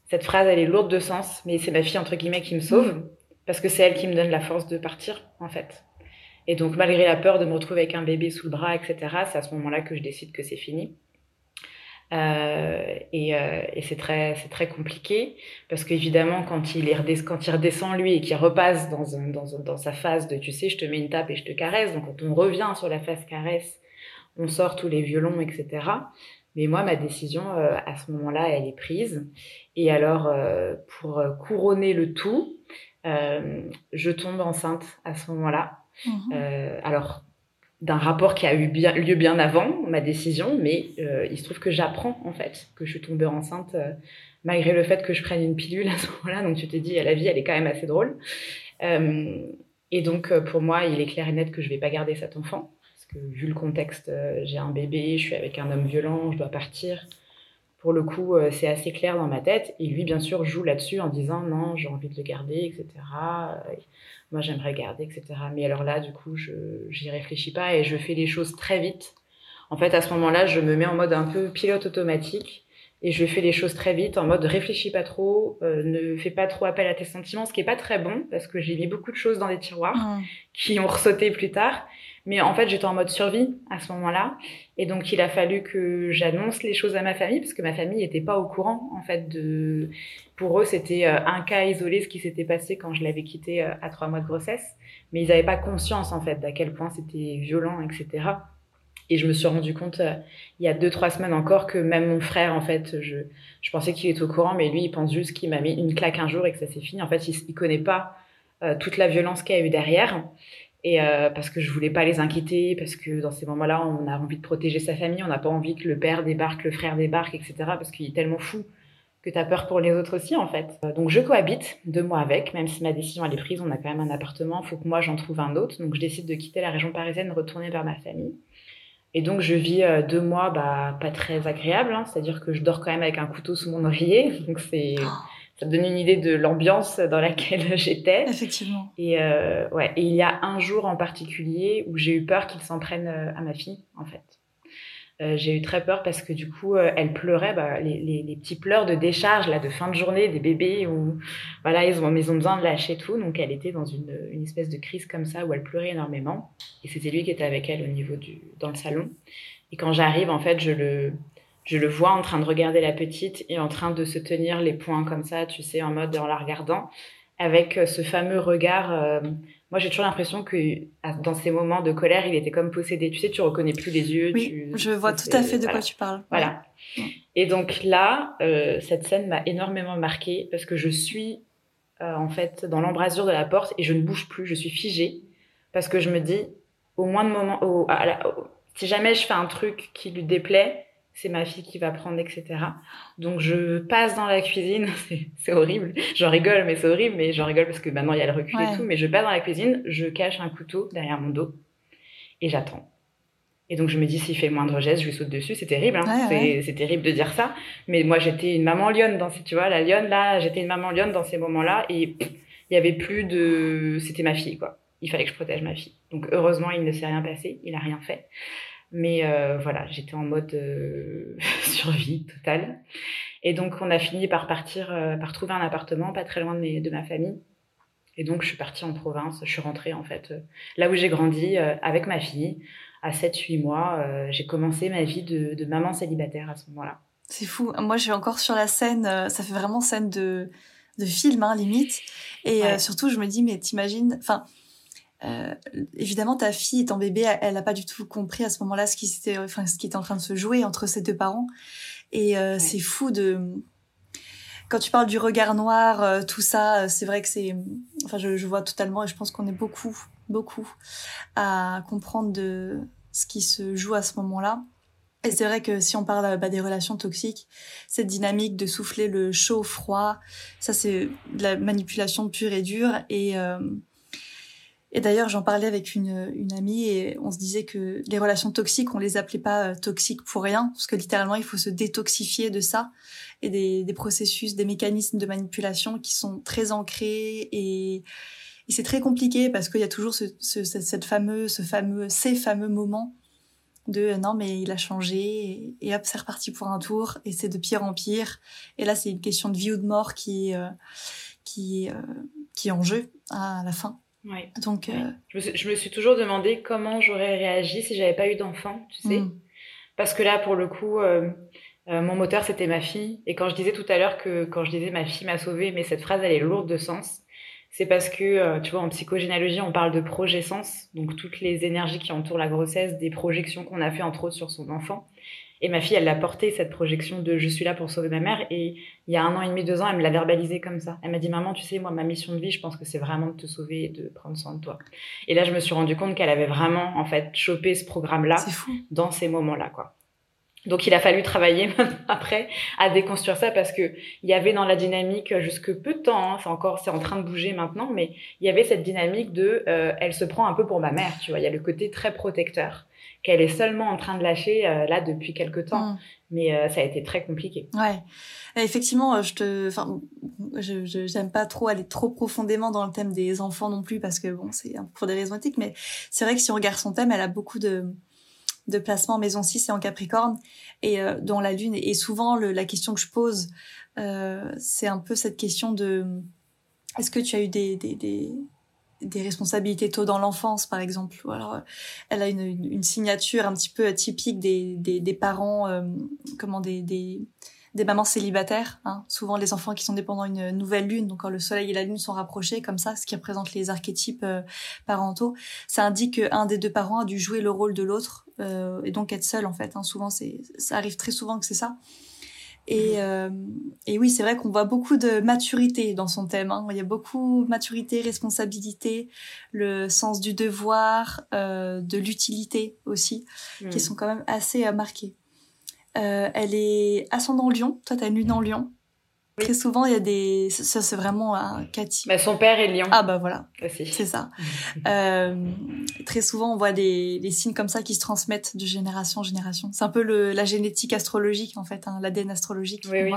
Cette phrase, elle est lourde de sens, mais c'est ma fille, entre guillemets, qui me sauve, parce que c'est elle qui me donne la force de partir, en fait. Et donc, malgré la peur de me retrouver avec un bébé sous le bras, etc., c'est à ce moment-là que je décide que c'est fini. Euh, et, euh, et c'est très, c'est très compliqué parce qu'évidemment, quand il, quand il redescend lui et qu'il repasse dans, un, dans, sa phase de tu sais, je te mets une tape et je te caresse, donc quand on revient sur la phase caresse, on sort tous les violons, etc. Mais moi, ma décision euh, à ce moment-là, elle est prise. Et alors, euh, pour couronner le tout, euh, je tombe enceinte à ce moment-là. Mmh. alors, d'un rapport qui a eu bien, lieu bien avant ma décision, mais euh, il se trouve que j'apprends en fait que je suis tombée enceinte euh, malgré le fait que je prenne une pilule à ce moment-là. Donc tu te dis, la vie, elle est quand même assez drôle. Euh, et donc pour moi, il est clair et net que je vais pas garder cet enfant parce que vu le contexte, j'ai un bébé, je suis avec un homme violent, je dois partir. Pour le coup, c'est assez clair dans ma tête. Et lui, bien sûr, joue là-dessus en disant non, j'ai envie de le garder, etc moi j'aimerais garder, etc. Mais alors là, du coup, je j'y réfléchis pas et je fais les choses très vite. En fait, à ce moment-là, je me mets en mode un peu pilote automatique et je fais les choses très vite en mode réfléchis pas trop, euh, ne fais pas trop appel à tes sentiments, ce qui est pas très bon parce que j'ai mis beaucoup de choses dans des tiroirs mmh. qui ont ressauté plus tard. Mais en fait, j'étais en mode survie à ce moment-là. Et donc, il a fallu que j'annonce les choses à ma famille parce que ma famille n'était pas au courant, en fait, de, pour eux, c'était euh, un cas isolé, ce qui s'était passé quand je l'avais quitté euh, à trois mois de grossesse. Mais ils n'avaient pas conscience, en fait, d'à quel point c'était violent, etc. Et je me suis rendu compte euh, il y a deux, trois semaines encore que même mon frère, en fait, je, pensais qu'il était au courant, mais lui, il pense juste qu'il m'a mis une claque un jour et que ça s'est fini. En fait, il, il connaît pas toute la violence qu'il y a eu derrière. Et parce que je voulais pas les inquiéter, parce que dans ces moments-là, on a envie de protéger sa famille, on n'a pas envie que le père débarque, le frère débarque, etc. Parce qu'il est tellement fou que tu as peur pour les autres aussi en fait. Euh, donc je cohabite deux mois avec, même si ma décision elle est prise, on a quand même un appartement, il faut que moi j'en trouve un autre. Donc je décide de quitter la région parisienne, retourner vers ma famille. Et donc je vis euh, deux mois bah, pas très agréable, hein. c'est-à-dire que je dors quand même avec un couteau sous mon oreiller. Donc c'est ça me donne une idée de l'ambiance dans laquelle j'étais. Effectivement. Et euh, ouais, et il y a un jour en particulier où j'ai eu peur qu'il s'en prenne à ma fille en fait. Euh, j'ai eu très peur parce que du coup, euh, elle pleurait, bah, les, les, les, petits pleurs de décharge là de fin de journée des bébés où voilà ils ont, ils ont besoin de lâcher tout. Donc elle était dans une, une espèce de crise comme ça où elle pleurait énormément. Et c'était lui qui était avec elle au niveau du dans le salon. Et quand j'arrive, en fait, je le je le vois en train de regarder la petite et en train de se tenir les poings comme ça, tu sais, en mode en la regardant, avec euh, ce fameux regard moi j'ai toujours l'impression que dans ces moments de colère, il était comme possédé. Tu sais, tu reconnais plus les yeux. Oui, je vois tout à fait de quoi tu parles. Voilà. Et donc là, euh, cette scène m'a énormément marquée parce que je suis euh, en fait dans l'embrasure de la porte et je ne bouge plus, je suis figée parce que je me dis au moins de moment, au, si jamais je fais un truc qui lui déplaît, c'est ma fille qui va prendre, etc. Donc je passe dans la cuisine, c'est horrible, j'en rigole, mais c'est horrible, mais j'en rigole parce que maintenant il y a le recul et tout, mais je passe dans la cuisine, je cache un couteau derrière mon dos et j'attends. Et donc je me dis s'il fait le moindre geste, je lui saute dessus, c'est terrible, hein. c'est terrible de dire ça, mais moi j'étais une maman lionne dans ces, tu vois, la lionne là, j'étais une maman lionne dans ces moments-là et il y avait plus de, c'était ma fille quoi. Il fallait que je protège ma fille. Donc heureusement il ne s'est rien passé, il a rien fait. Mais euh, voilà, j'étais en mode euh, survie totale. Et donc, on a fini par partir, euh, par trouver un appartement pas très loin de, de, ma famille. Et donc, je suis partie en province. Je suis rentrée, en fait, là où j'ai grandi, avec ma fille. À 7-8 mois, j'ai commencé ma vie de, de, maman célibataire à ce moment-là. C'est fou. Moi, je suis encore sur la scène. ça fait vraiment scène de, de film, hein, limite. Et surtout, je me dis, mais t'imagines... Enfin, euh, évidemment, ta fille et ton bébé, elle n'a pas du tout compris à ce moment-là ce qui, était, enfin, ce qui était en train de se jouer entre ces deux parents. Et euh, c'est fou de... Quand tu parles du regard noir, euh, tout ça, c'est vrai que c'est... Enfin, je, je, vois totalement et je pense qu'on est beaucoup, beaucoup à comprendre de ce qui se joue à ce moment-là. Et c'est vrai que si on parle bah, des relations toxiques, cette dynamique de souffler le chaud-froid, ça c'est de la manipulation pure et dure. Et... Euh, et d'ailleurs, j'en parlais avec une, une amie et on se disait que les relations toxiques, on les appelait pas euh, toxiques pour rien, parce que littéralement, il faut se détoxifier de ça et des, des processus, des mécanismes de manipulation qui sont très ancrés et, c'est très compliqué parce qu'il y a toujours ce, ce, cette fameux, ce fameux, ces fameux moments de non mais il a changé et, et hop c'est reparti pour un tour et c'est de pire en pire. Et là c'est une question de vie ou de mort qui euh, qui euh, qui est en jeu à la fin Ouais. Donc, euh, je, me suis, je, me suis, toujours demandé comment j'aurais réagi si j'avais pas eu d'enfant, tu sais. Mm. Parce que là, pour le coup, euh, euh, mon moteur, c'était ma fille. Et quand je disais tout à l'heure que quand je disais ma fille m'a sauvée, mais cette phrase, elle est lourde de sens, c'est parce que, euh, tu vois, en psychogénéalogie, on parle de projet-sens, donc toutes les énergies qui entourent la grossesse, des projections qu'on a fait entre autres sur son enfant. Et ma fille, elle l'a porté, cette projection de je suis là pour sauver ma mère. Et il y a un an et demi, deux ans, elle me l'a verbalisé comme ça. Elle m'a dit, maman, tu sais, moi, ma mission de vie, je pense que c'est vraiment de te sauver et de prendre soin de toi. Et là, je me suis rendu compte qu'elle avait vraiment, en fait, chopé ce programme-là dans ces moments-là, quoi. Donc il a fallu travailler après à déconstruire ça parce que il y avait dans la dynamique jusque peu de temps, hein, c'est encore c'est en train de bouger maintenant, mais il y avait cette dynamique de euh, elle se prend un peu pour ma mère, tu vois, il y a le côté très protecteur qu'elle est seulement en train de lâcher euh, là depuis quelques temps, mm. mais euh, ça a été très compliqué. Ouais, effectivement, je te, enfin, je j'aime pas trop aller trop profondément dans le thème des enfants non plus parce que bon c'est pour des raisons éthiques, mais c'est vrai que si on regarde son thème, elle a beaucoup de de placement en maison 6 et en Capricorne et euh, dans la lune et souvent le, la question que je pose euh, c'est un peu cette question de est-ce que tu as eu des, des, des, des responsabilités tôt dans l'enfance par exemple? Ou alors elle a une, une, signature un petit peu typique des, des, des parents euh, comment des, des des mamans célibataires, hein. souvent les enfants qui sont dépendants d'une nouvelle lune, donc quand le soleil et la lune sont rapprochés comme ça, ce qui représente les archétypes euh, parentaux, ça indique qu'un des deux parents a dû jouer le rôle de l'autre euh, et donc être seul en fait. Hein. Souvent, c'est ça arrive très souvent que c'est ça. Et, euh, et oui, c'est vrai qu'on voit beaucoup de maturité dans son thème. Hein. Il y a beaucoup maturité, responsabilité, le sens du devoir, euh, de l'utilité aussi, qui hmm. sont quand même assez marqués. Euh, elle est ascendant Lion. Toi, t'as une lune en Lion. Très souvent, il y a des. Ça, c'est vraiment un Cathy. Bah, son père est lion. Ah, bah voilà. C'est ça. euh, très souvent, on voit des, des, signes comme ça qui se transmettent de génération en génération. C'est un peu le, la génétique astrologique, en fait, hein, l'ADN astrologique. Oui, oui.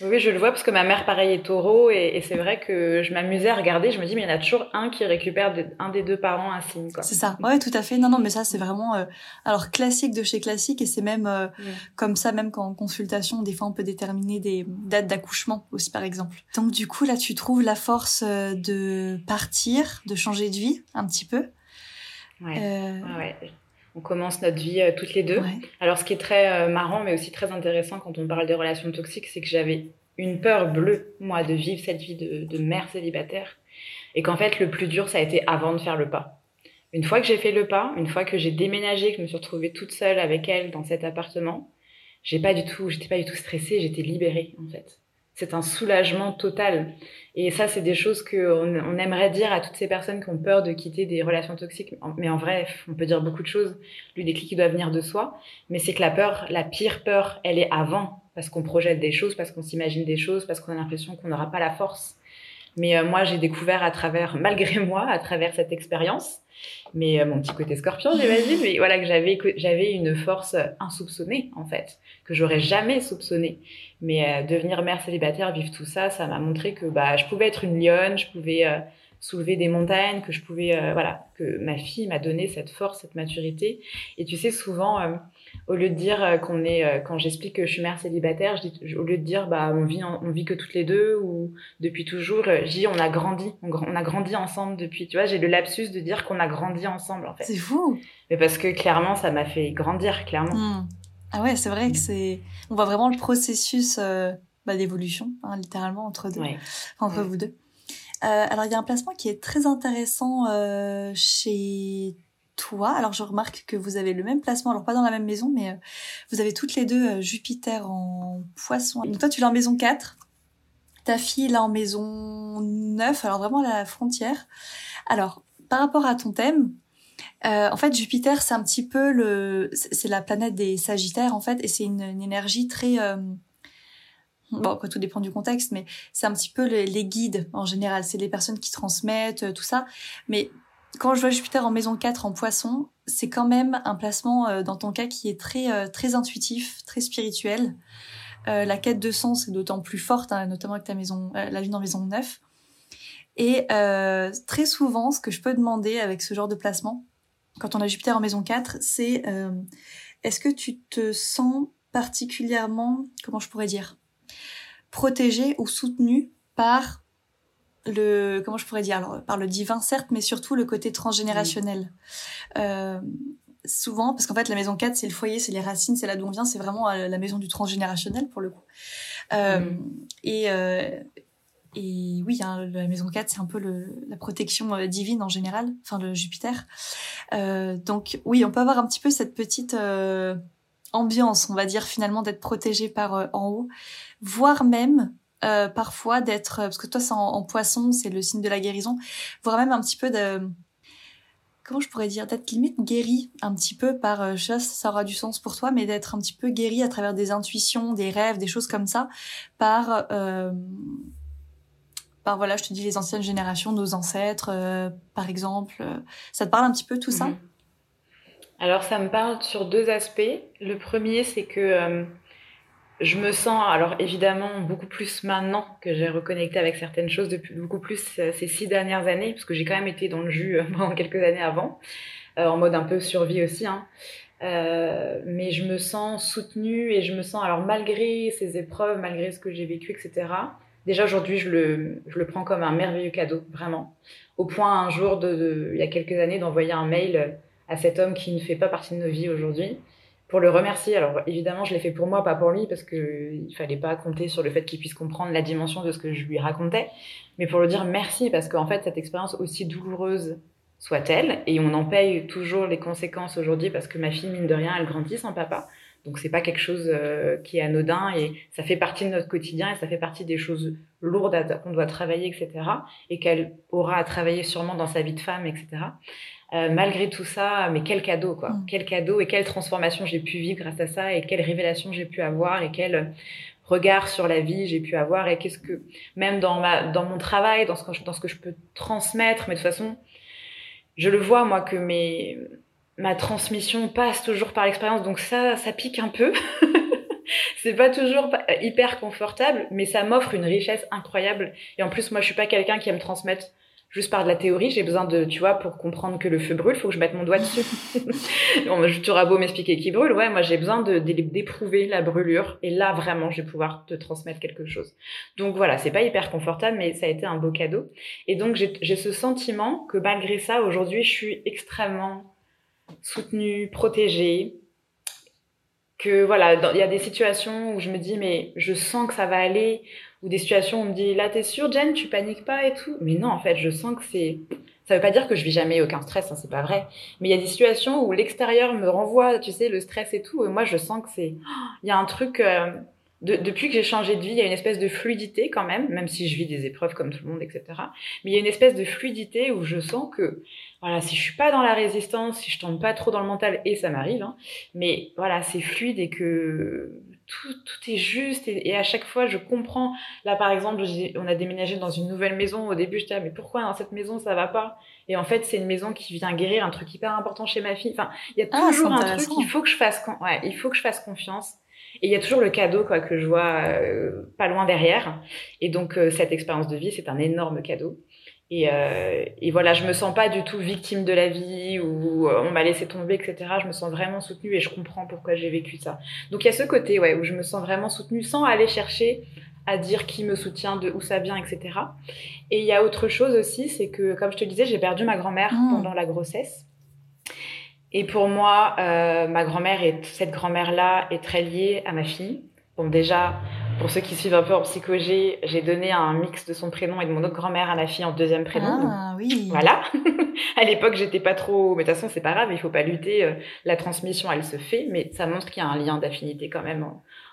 oui, je le vois parce que ma mère, pareil, est taureau. Et, et c'est vrai que je m'amusais à regarder. Je me dis, mais il y en a toujours un qui récupère un des deux parents un signe. C'est ça. Ouais, tout à fait. Non, non, mais ça, c'est vraiment. Euh, alors, classique de chez classique. Et c'est même euh, comme ça, même qu'en consultation, des fois, on peut déterminer des dates d'accouchement aussi par exemple. Donc du coup là tu trouves la force euh, de partir, de changer de vie un petit peu. Ouais. Euh... ouais. On commence notre vie euh, toutes les deux. Alors ce qui est très euh, marrant mais aussi très intéressant quand on parle des relations toxiques, c'est que j'avais une peur bleue moi de vivre cette vie de, de mère célibataire et qu'en fait le plus dur ça a été avant de faire le pas. Une fois que j'ai fait le pas, une fois que j'ai déménagé, que je me suis retrouvée toute seule avec elle dans cet appartement, j'ai pas du tout, j'étais pas du tout stressée, j'étais libérée en fait c'est un soulagement total. Et ça, c'est des choses qu'on on aimerait dire à toutes ces personnes qui ont peur de quitter des relations toxiques. Mais en vrai, on peut dire beaucoup de choses. Le déclic doit venir de soi. Mais c'est que la peur, la pire peur, elle est avant. Parce qu'on projette des choses, parce qu'on s'imagine des choses, parce qu'on a l'impression qu'on n'aura pas la force. Mais euh, moi, j'ai découvert à travers, malgré moi, à travers cette expérience, mais euh, mon petit côté scorpion, j'imagine, mais voilà que j'avais j'avais une force insoupçonnée en fait, que j'aurais jamais soupçonnée. Mais euh, devenir mère célibataire, vivre tout ça, ça m'a montré que bah je pouvais être une lionne, je pouvais soulever des montagnes, que je pouvais voilà, que ma fille m'a donné cette force, cette maturité. Et tu sais souvent au lieu de dire euh, qu'on est, euh, quand j'explique que je suis mère célibataire, je dis, au lieu de dire bah on vit, on vit que toutes les deux ou depuis toujours, euh, dis on a grandi, on, a grandi ensemble depuis. Tu vois, j'ai le lapsus de dire qu'on a grandi ensemble en fait. C'est fou. Mais parce que clairement, ça m'a fait grandir clairement. Hmm. Ah ouais, c'est vrai que c'est, on voit vraiment le processus bah, d'évolution, hein, littéralement entre deux, entre vous deux. alors il y a un placement qui est très intéressant chez toi. Alors je remarque que vous avez le même placement, alors pas dans la même maison, mais euh, vous avez toutes les deux euh, Jupiter en poisson. Donc toi tu l'as en maison 4, ta fille là en maison 9, alors vraiment la frontière. Alors par rapport à ton thème, euh, en fait Jupiter c'est un petit peu le... c'est la planète des Sagittaires en fait, et c'est une, énergie très... Bon, après, tout dépend du contexte, mais c'est un petit peu les guides en général. C'est les personnes qui transmettent tout ça. Mais quand je vois Jupiter en maison 4 en poisson, c'est quand même un placement euh, dans ton cas qui est très euh, très intuitif, très spirituel. Euh, la quête de sens est d'autant plus forte, hein, notamment avec ta maison, la lune en maison 9. Et très souvent, ce que je peux demander avec ce genre de placement, quand on a Jupiter en maison 4, c'est est-ce que tu te sens particulièrement, comment je pourrais dire, protégé ou soutenu par le comment je pourrais dire alors par le divin certes mais surtout le côté transgénérationnel. Euh, souvent parce qu'en fait la maison 4 c'est le foyer c'est les racines c'est là d'où on vient c'est vraiment euh, la maison du transgénérationnel pour le coup. Euh, mm. et euh, et oui hein, la maison 4 c'est un peu le, la protection euh, divine en général enfin le Jupiter. Donc oui on peut avoir un petit peu cette petite ambiance on va dire finalement d'être protégé par en haut voire même euh, parfois d'être parce que toi c'est en, poisson c'est le signe de la guérison voire même un petit peu de comment je pourrais dire d'être limite guéri un petit peu par euh, ça ça aura du sens pour toi mais d'être un petit peu guéri à travers des intuitions des rêves des choses comme ça par euh, par voilà je te dis les anciennes générations nos ancêtres euh, par exemple. Ça te parle un petit peu tout ça? Mhm. alors ça me parle sur deux aspects. Le premier c'est que je me sens, alors évidemment, beaucoup plus maintenant que j'ai reconnecté avec certaines choses, depuis beaucoup plus euh, ces six dernières années, parce que j'ai quand même été dans le jus euh, pendant quelques années avant, euh, en mode un peu survie aussi. Hein. Euh, mais je me sens soutenue et je me sens, alors malgré ces épreuves, malgré ce que j'ai vécu, etc., déjà aujourd'hui, je le, je le prends comme un merveilleux cadeau, vraiment. Au point un jour, de, de il y a quelques années, d'envoyer un mail à cet homme qui ne fait pas partie de nos vies aujourd'hui pour le remercier. Alors évidemment, je l'ai fait pour moi, pas pour lui, parce que il fallait pas compter sur le fait qu'il puisse comprendre la dimension de ce que je lui racontais, mais pour lui dire merci, parce qu'en fait, cette expérience aussi douloureuse soit-elle, et on en paye toujours les conséquences aujourd'hui, parce que ma fille, mine de rien, elle grandit sans papa. Donc c'est pas quelque chose euh, qui est anodin et ça fait partie de notre quotidien et ça fait partie des choses lourdes qu'on doit travailler, etc. Et qu'elle aura à travailler sûrement dans sa vie de femme, etc. Euh, malgré tout ça, mais quel cadeau, quoi. Mm. Quel cadeau et quelle transformation j'ai pu vivre grâce à ça et quelle révélation j'ai pu avoir et quel regard sur la vie j'ai pu avoir et qu'est-ce que, même dans ma, dans mon travail, dans ce que, dans ce que je peux transmettre, mais de toute façon, je le vois, moi, que mes, ma transmission passe toujours par l'expérience, donc ça, ça pique un peu. c'est pas toujours hyper confortable, mais ça m'offre une richesse incroyable. Et en plus, moi, je suis pas quelqu'un qui aime transmettre juste par de la théorie, j'ai besoin de, tu vois, pour comprendre que le feu brûle, faut que je mette mon doigt dessus. tu auras beau m'expliquer qui brûle, ouais, moi j'ai besoin de, d'éprouver la brûlure, et là vraiment, je vais pouvoir te transmettre quelque chose. Donc voilà, c'est pas hyper confortable, mais ça a été un beau cadeau. Et donc j'ai ce sentiment que malgré ça, aujourd'hui, je suis extrêmement soutenue, protégée, que voilà, il y a des situations où je me dis mais je sens que ça va aller, ou des situations où on me dit là t'es sûre Jen tu paniques pas et tout mais non en fait je sens que c'est ça veut pas dire que je vis jamais aucun stress hein, c'est pas vrai mais il y a des situations où l'extérieur me renvoie tu sais le stress et tout et moi je sens que c'est il y a un truc euh, depuis que j'ai changé de vie, il y a une espèce de fluidité quand même, même si je vis des épreuves comme tout le monde, etc. Mais il y a une espèce de fluidité où je sens que, voilà, si je suis pas dans la résistance, si je tombe pas trop dans le mental, et ça m'arrive, hein, mais voilà, c'est fluide et que tout, tout est juste et, à chaque fois je comprends. Là par exemple, on a déménagé dans une nouvelle maison. Au début, je disais mais pourquoi dans cette maison ça va pas? Et en fait, c'est une maison qui vient guérir un truc hyper important chez ma fille. Enfin, il y a ah, toujours un truc. Il faut que je fasse, ouais, il faut que je fasse confiance. Et il y a toujours le cadeau quoi que je vois euh, pas loin derrière. Et donc euh, cette expérience de vie, c'est un énorme cadeau. Et, euh, et, voilà, je me sens pas du tout victime de la vie ou euh, on m'a laissé tomber, etc. Je me sens vraiment soutenue et je comprends pourquoi j'ai vécu ça. Donc il y a ce côté, ouais, où je me sens vraiment soutenue sans aller chercher à dire qui me soutient, de où ça vient, etc. Et il y a autre chose aussi, c'est que, comme je te disais, j'ai perdu ma grand-mère mmh. pendant la grossesse. Et pour moi, euh, ma grand-mère et cette grand-mère-là est très liée à ma fille. Bon, déjà, pour ceux qui suivent un peu en psychologie, j'ai donné un mix de son prénom et de mon autre grand-mère à la fille en deuxième prénom. Ah oui. Voilà. à l'époque, j'étais pas trop. Mais de toute façon, c'est pas grave. Il faut pas lutter. Euh, la transmission, elle se fait, mais ça montre qu'il y a un lien d'affinité quand même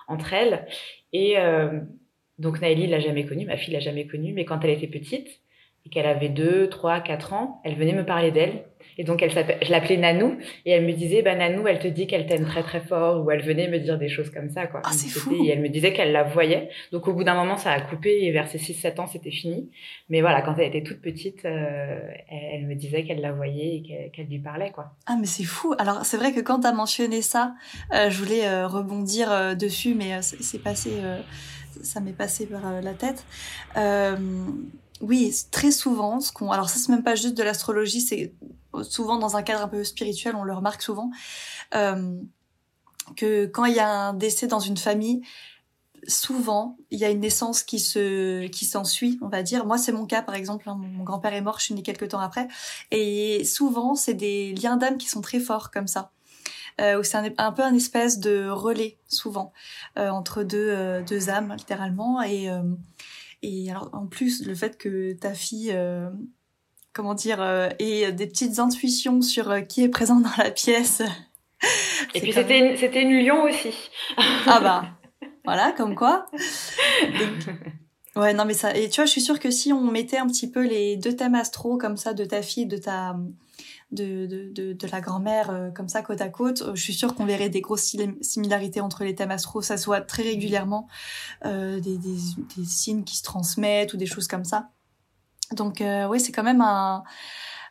entre elles. Et euh, donc Naëlie l'a jamais connue, ma fille l'a jamais connue, mais quand elle était petite et qu'elle avait 2, 3, 4 ans, elle venait me parler d'elle et donc, elle je l'appelais Nanou, et elle me disait, bah, Nanou, elle te dit qu'elle t'aime très très fort, ou elle venait me dire des choses comme ça, quoi. Ah, c'est fou. Et elle me disait qu'elle la voyait. Donc, au bout d'un moment, ça a coupé, et vers ses 6-7 ans, c'était fini. Mais voilà, quand elle était toute petite, euh, elle, me disait qu'elle la voyait et qu'elle lui parlait, quoi. Ah, mais c'est fou. Alors, c'est vrai que quand t'as mentionné ça, euh, je voulais euh, rebondir dessus, mais c'est passé, ça m'est passé par la tête. oui, très souvent, ce qu'on, alors ça c'est même pas juste de l'astrologie, c'est souvent dans un cadre un peu spirituel, on le remarque souvent, euh, que quand il y a un décès dans une famille, souvent, il y a une naissance qui se, qui s'ensuit, on va dire. Moi, c'est mon cas, par exemple. Hein. mon grand-père est mort, je suis née quelques temps après. Et souvent, c'est des liens d'âme qui sont très forts comme ça. Euh, c'est un, peu un espèce de relais, souvent, euh, entre deux, deux âmes, littéralement. Et, et alors, en plus, le fait que ta fille comment dire, ait des petites intuitions sur qui est présent dans la pièce. Et puis c'était c'était une lion aussi. ah bah voilà, comme quoi. ouais, non, mais ça. Et tu vois, je suis sûre que si on mettait un petit peu les deux thèmes astro comme ça de ta fille, de ta. De, de, de, de la grand-mère euh, comme ça côte à côte, euh, je suis sûre qu'on verrait des grosses similarités entre les thèmes astro. Ça soit très régulièrement euh, des, des, des, signes qui se transmettent ou des choses comme ça. Donc euh, oui, c'est quand même un,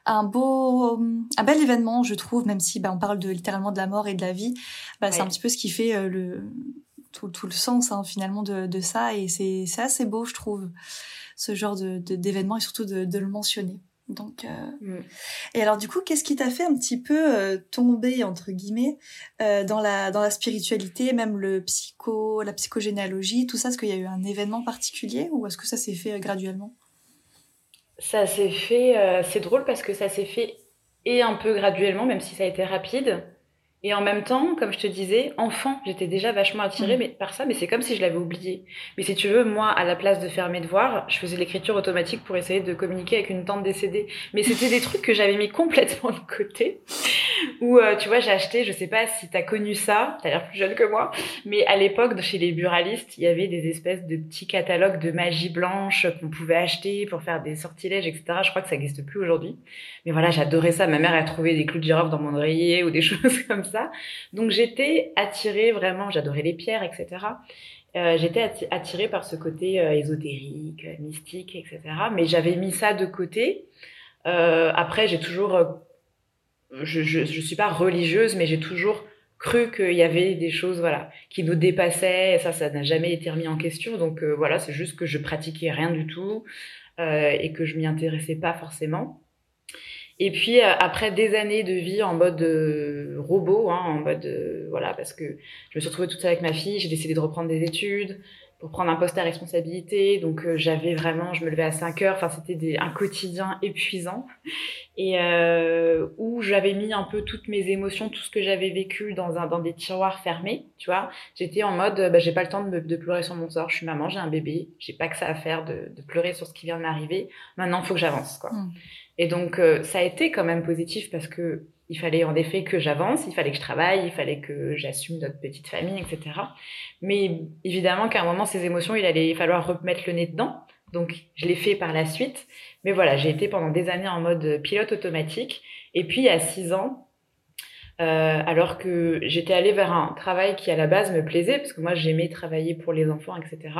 un beau, un bel événement, je trouve, même si bah, on parle de littéralement de la mort et de la vie. Bah, C'est un petit peu ce qui fait euh, le tout, tout le sens hein, finalement de, de ça. Et c'est assez beau je trouve ce genre de d'événement et surtout de, de, le mentionner. Donc euh... Mm. et alors du coup qu'est-ce qui t'a fait un petit peu euh, tomber entre guillemets euh, dans la dans la spiritualité même le psycho la psychogénéalogie tout ça? Est-ce qu'il y a eu un événement particulier ou est-ce que ça s'est fait euh, graduellement? Ça s'est fait euh, c'est drôle parce que ça s'est fait et un peu graduellement même si ça a été rapide et en même temps, comme je te disais, enfant, j'étais déjà vachement attirée mmh. mais, par ça, mais c'est comme si je l'avais oublié. Mais si tu veux, moi, à la place de faire mes devoirs, je faisais l'écriture automatique pour essayer de communiquer avec une tante décédée. Mais c'était des trucs que j'avais mis complètement de côté. Ou, euh, tu vois, j'ai acheté, je sais pas si t'as connu ça, t'as l'air plus jeune que moi, mais à l'époque, chez les buralistes, il y avait des espèces de petits catalogues de magie blanche qu'on pouvait acheter pour faire des sortilèges, etc. Je crois que ça n'existe plus aujourd'hui. Mais voilà, j'adorais ça. Ma mère a trouvé des clous de girofle dans mon oreiller ou des choses comme ça. Donc j'étais attirée vraiment, j'adorais les pierres, etc. Euh, j'étais attirée par ce côté euh, ésotérique, mystique, etc. Mais j'avais mis ça de côté. Euh, après, j'ai toujours, euh, je, je, je suis pas religieuse, mais j'ai toujours cru qu'il y avait des choses voilà qui nous dépassaient et ça ça n'a jamais été remis en question donc euh, voilà c'est juste que je pratiquais rien du tout euh, et que je m'y intéressais pas forcément et puis euh, après des années de vie en mode euh, robot, hein, en mode euh, voilà, parce que je me suis retrouvée toute seule avec ma fille, j'ai décidé de reprendre des études pour prendre un poste à responsabilité. Donc j'avais vraiment, je me levais à 5 heures. Enfin c'était un quotidien épuisant et où j'avais mis un peu toutes mes émotions, tout ce que j'avais vécu dans un dans des tiroirs fermés. Tu vois, j'étais en mode, bah, j'ai pas le temps de, de, pleurer sur mon sort. Je suis maman, j'ai un bébé, j'ai pas que ça à faire de, de pleurer sur ce qui vient de m'arriver. Maintenant, faut que j'avance quoi. Mmh. Et donc, euh, ça a été quand même positif parce que il fallait en effet que j'avance, il fallait que je travaille, il fallait que j'assume notre petite famille, etc. Mais évidemment qu'à un moment, ces émotions, il allait falloir remettre le nez dedans. Donc, je l'ai fait par la suite. Mais voilà, j'ai été pendant des années en mode pilote automatique. Et puis, à six ans, euh, alors que j'étais allée vers un travail qui à la base me plaisait, parce que moi j'aimais travailler pour les enfants, etc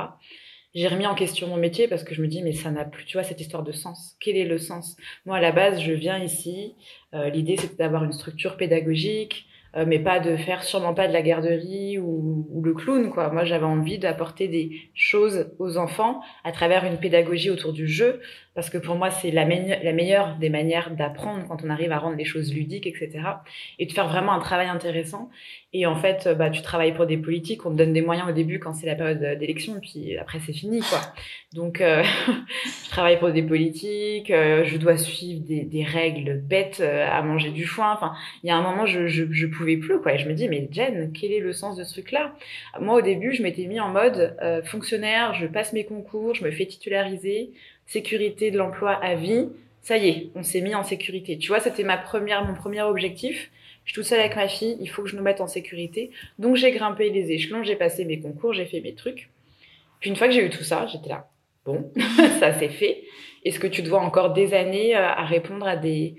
j'ai remis en question mon métier parce que je me dis mais ça n'a plus tu vois cette histoire de sens. Quel est le sens? Moi à la base je viens ici euh, l'idée c'était d'avoir une structure pédagogique euh, mais pas de faire sûrement pas de la garderie ou, le clown quoi moi j'avais envie d'apporter des choses aux enfants à travers une pédagogie autour du jeu parce que pour moi c'est la, meilleure des manières d'apprendre quand on arrive à rendre les choses ludiques etc et de faire vraiment un travail intéressant et en fait, bah, tu travailles pour des politiques, on te donne des moyens au début quand c'est la période d'élection, puis après c'est fini, quoi. Donc, euh, je travaille pour des politiques, euh, je dois suivre des, règles bêtes euh, à manger du foin. Enfin, il y a un moment, je, je pouvais plus, quoi. Et je me dis, mais Jen, quel est le sens de ce truc-là? Moi, au début, je m'étais mis en mode euh, fonctionnaire, je passe mes concours, je me fais titulariser, sécurité de l'emploi à vie. Ça y est, on s'est mis en sécurité. Tu vois, c'était ma première, mon premier objectif je suis toute seule avec ma fille, il faut que je nous mette en sécurité. Donc j'ai grimpé les échelons, j'ai passé mes concours, j'ai fait mes trucs. Puis une fois que j'ai eu tout ça, j'étais là, bon, ça c'est fait. Est-ce que tu dois encore des années euh, à répondre à des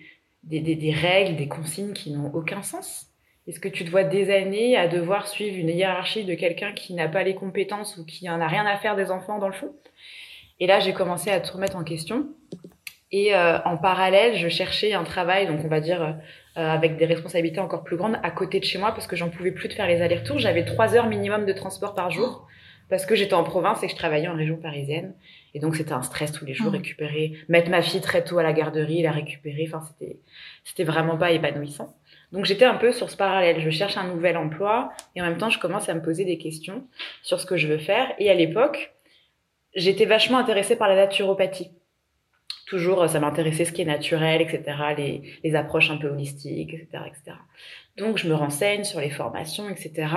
règles, des consignes qui n'ont aucun sens? Est-ce que tu dois des années à devoir suivre une hiérarchie de quelqu'un qui n'a pas les compétences ou qui en a rien à faire des enfants dans le fond? Et là, j'ai commencé à te remettre en question. Et euh, en parallèle, je cherchais un travail, donc on va dire euh, euh, avec des responsabilités encore plus grandes à côté de chez moi parce que j'en pouvais plus de faire les allers-retours. J'avais trois heures minimum de transport par jour parce que j'étais en province et que je travaillais en région parisienne. Et donc, c'était un stress tous les jours, Mm. récupérer, mettre ma fille très tôt à la garderie, la récupérer. Enfin, c'était, c'était vraiment pas épanouissant. Donc, j'étais un peu sur ce parallèle. Je cherche un nouvel emploi et en même temps, je commence à me poser des questions sur ce que je veux faire. Et à l'époque, j'étais vachement intéressée par la naturopathie. Toujours, ça m'intéressait ce qui est naturel, etc., les, approches un peu holistiques, etc., etc. Donc, je me renseigne sur les formations, etc.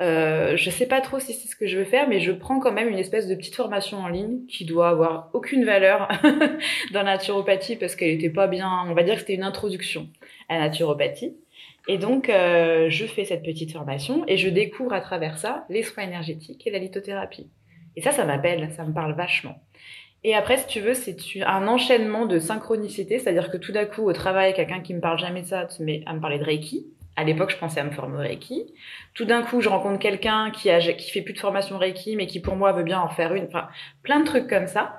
Euh, je sais pas trop si c'est ce que je veux faire, mais je prends quand même une espèce de petite formation en ligne qui doit avoir aucune valeur dans la naturopathie parce qu'elle était pas bien. On va dire que c'était une introduction à la naturopathie. Et donc, euh, je fais cette petite formation et je découvre à travers ça les soins énergétiques et la lithothérapie. Et ça, ça m'appelle, ça me parle vachement. Et après, si tu veux, c'est un enchaînement de synchronicité, c'est-à-dire que tout d'un coup, au travail, quelqu'un qui me parle jamais de ça se met à me parler de Reiki. À l'époque, je pensais à me former au Reiki. Tout d'un coup, je rencontre quelqu'un qui a, fait plus de formation Reiki, mais qui pour moi veut bien en faire une. Enfin, plein de trucs comme ça.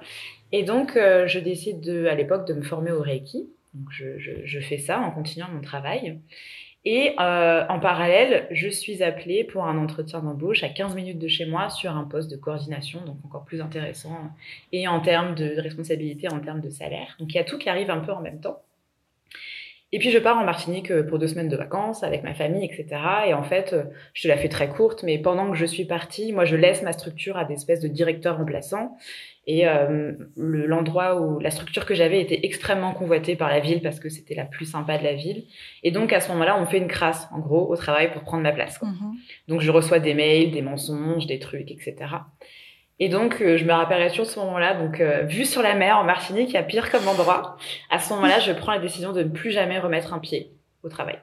Et donc, euh, je décide de, à l'époque de me former au Reiki. Donc, je fais ça en continuant mon travail. Et euh, en parallèle, je suis appelée pour un entretien d'embauche à 15 minutes de chez moi sur un poste de coordination, donc encore plus intéressant, et en termes de responsabilité, en termes de salaire. Donc il y a tout qui arrive un peu en même temps. Et puis je pars en Martinique pour deux semaines de vacances avec ma famille, etc. Et en fait, je te la fais très courte, mais pendant que je suis partie, moi je laisse ma structure à des espèces de directeurs remplaçants. Et euh, l'endroit où la structure que j'avais était extrêmement convoitée par la ville parce que c'était la plus sympa de la ville. Et donc à ce moment-là, on me fait une crasse, en gros, au travail pour prendre ma place. Quoi. Mhm. Donc je reçois des mails, des mensonges, des trucs, etc. Et donc euh, je me rappellerai toujours de ce moment-là. Donc euh, vue sur la mer en Martinique, il y a pire comme endroit. À ce moment-là, je prends la décision de ne plus jamais remettre un pied au travail.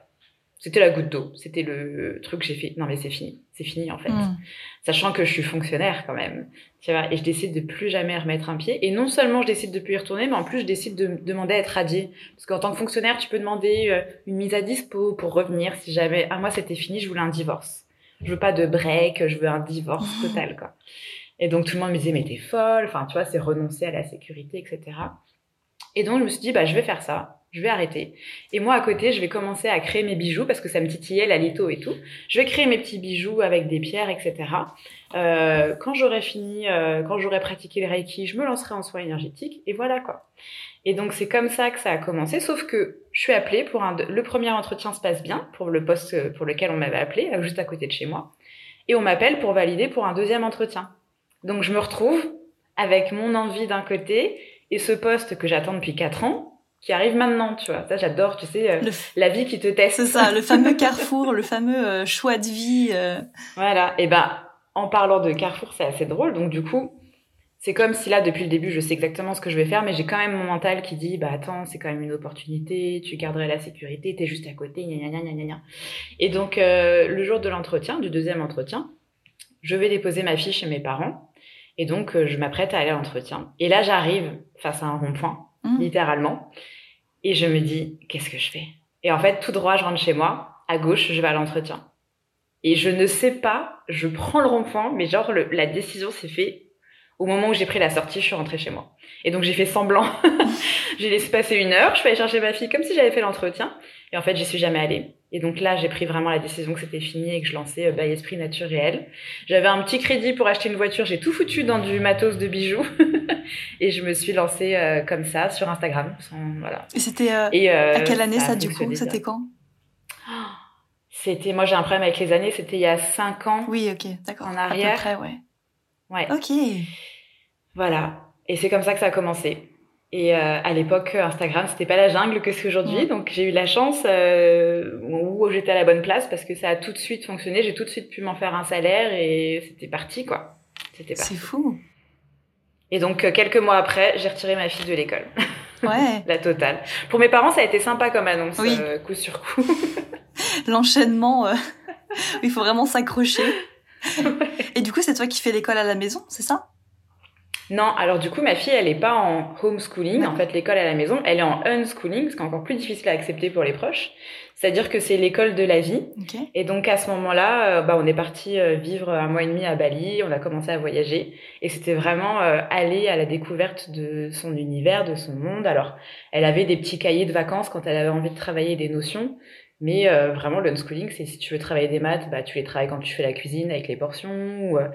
C'était la goutte d'eau, c'était le truc que j'ai fait. Non mais c'est fini, c'est fini en fait. Mm. Sachant que je suis fonctionnaire quand même, tu vois, et je décide de plus jamais remettre un pied. Et non seulement je décide de plus y retourner, mais en plus je décide de demander à être radiée. Parce qu'en tant que fonctionnaire, tu peux demander euh, une mise à dispo pour revenir si jamais. Ah moi c'était fini, je voulais un divorce. Je veux pas de break, je veux un divorce total quoi. Et donc tout le monde me disait mais t'es folle, enfin tu vois c'est renoncer à la sécurité etc. Et donc je me suis dit bah je vais faire ça, je vais arrêter. Et moi à côté je vais commencer à créer mes bijoux parce que ça me titillait la litho et tout. Je vais créer mes petits bijoux avec des pierres etc. Euh, quand j'aurai fini, euh, quand j'aurai pratiqué le reiki, je me lancerai en soins énergétiques et voilà quoi. Et donc c'est comme ça que ça a commencé. Sauf que je suis appelée pour un, le premier entretien se passe bien pour le poste pour lequel on m'avait appelé juste à côté de chez moi. Et on m'appelle pour valider pour un deuxième entretien. Donc je me retrouve avec mon envie d'un côté et ce poste que j'attends depuis quatre ans qui arrive maintenant, tu vois. Ça, j'adore, tu sais, euh, la vie qui te teste. C'est ça, le fameux carrefour, le fameux euh, choix de vie. euh. Voilà. Et ben, en parlant de Carrefour, c'est assez drôle. Donc du coup, c'est comme si là, depuis le début, je sais exactement ce que je vais faire, mais j'ai quand même mon mental qui dit, bah attends, c'est quand même une opportunité, tu garderais la sécurité, t'es juste à côté, gna gna gna gna. Et donc, le jour de l'entretien, du deuxième entretien, je vais déposer ma fiche chez mes parents. Et donc, euh, je m'apprête à aller à l'entretien. Et là, j'arrive face à un rond-point, Mm. littéralement. Et je me dis, qu'est-ce que je fais? Et en fait, tout droit, je rentre chez moi. À gauche, je vais à l'entretien. Et je ne sais pas, je prends le rond-point, mais genre, le- la décision s'est faite au moment où j'ai pris la sortie, je suis rentrée chez moi. Et donc, j'ai fait semblant. j'ai laissé passer une heure, je suis allée chercher ma fille comme si j'avais fait l'entretien. Et en fait, j'y suis jamais allée. Et donc là, j'ai pris vraiment la décision que c'était fini et que je lançais euh, by Esprit Nature Réel. J'avais un petit crédit pour acheter une voiture, j'ai tout foutu dans du matos de bijoux. et je me suis lancée euh, comme ça sur Instagram. Sans, voilà. Et c'était euh, euh, à quelle année ça du coup? C'était quand? C'était, moi j'ai un problème avec les années, c'était il y a 5 ans. Oui, ok, d'accord. En À arrière. peu près, ouais. Ouais. Ok. Voilà. Et c'est comme ça que ça a commencé. Et euh, à l'époque, Instagram, c'était pas la jungle que c'est aujourd'hui. Donc j'ai eu la chance euh, où j'étais à la bonne place parce que ça a tout de suite fonctionné. J'ai tout de suite pu m'en faire un salaire et c'était parti, quoi. C'était parti. C'est fou. Et donc, euh, quelques mois après, j'ai retiré ma fille de l'école. Ouais. La totale. Pour mes parents, ça a été sympa comme annonce, Oui. euh, coup sur coup. L'enchaînement, euh, il faut vraiment s'accrocher. Et du coup, c'est toi qui fais l'école à la maison, c'est ça? Non, alors du coup, ma fille, elle est pas en homeschooling, en fait, l'école à la maison, elle est en unschooling, ce qui est encore plus difficile à accepter pour les proches. C'est-à-dire que c'est l'école de la vie. Et donc, à ce moment-là, euh, bah, on est parti euh, vivre un mois et demi à Bali, on a commencé à voyager. Et c'était vraiment euh, aller à la découverte de son univers, de son monde. Alors, elle avait des petits cahiers de vacances quand elle avait envie de travailler des notions. Mais euh, vraiment, l'unschooling, c'est si tu veux travailler des maths, bah, tu les travailles quand tu fais la cuisine avec les portions. Ou, euh,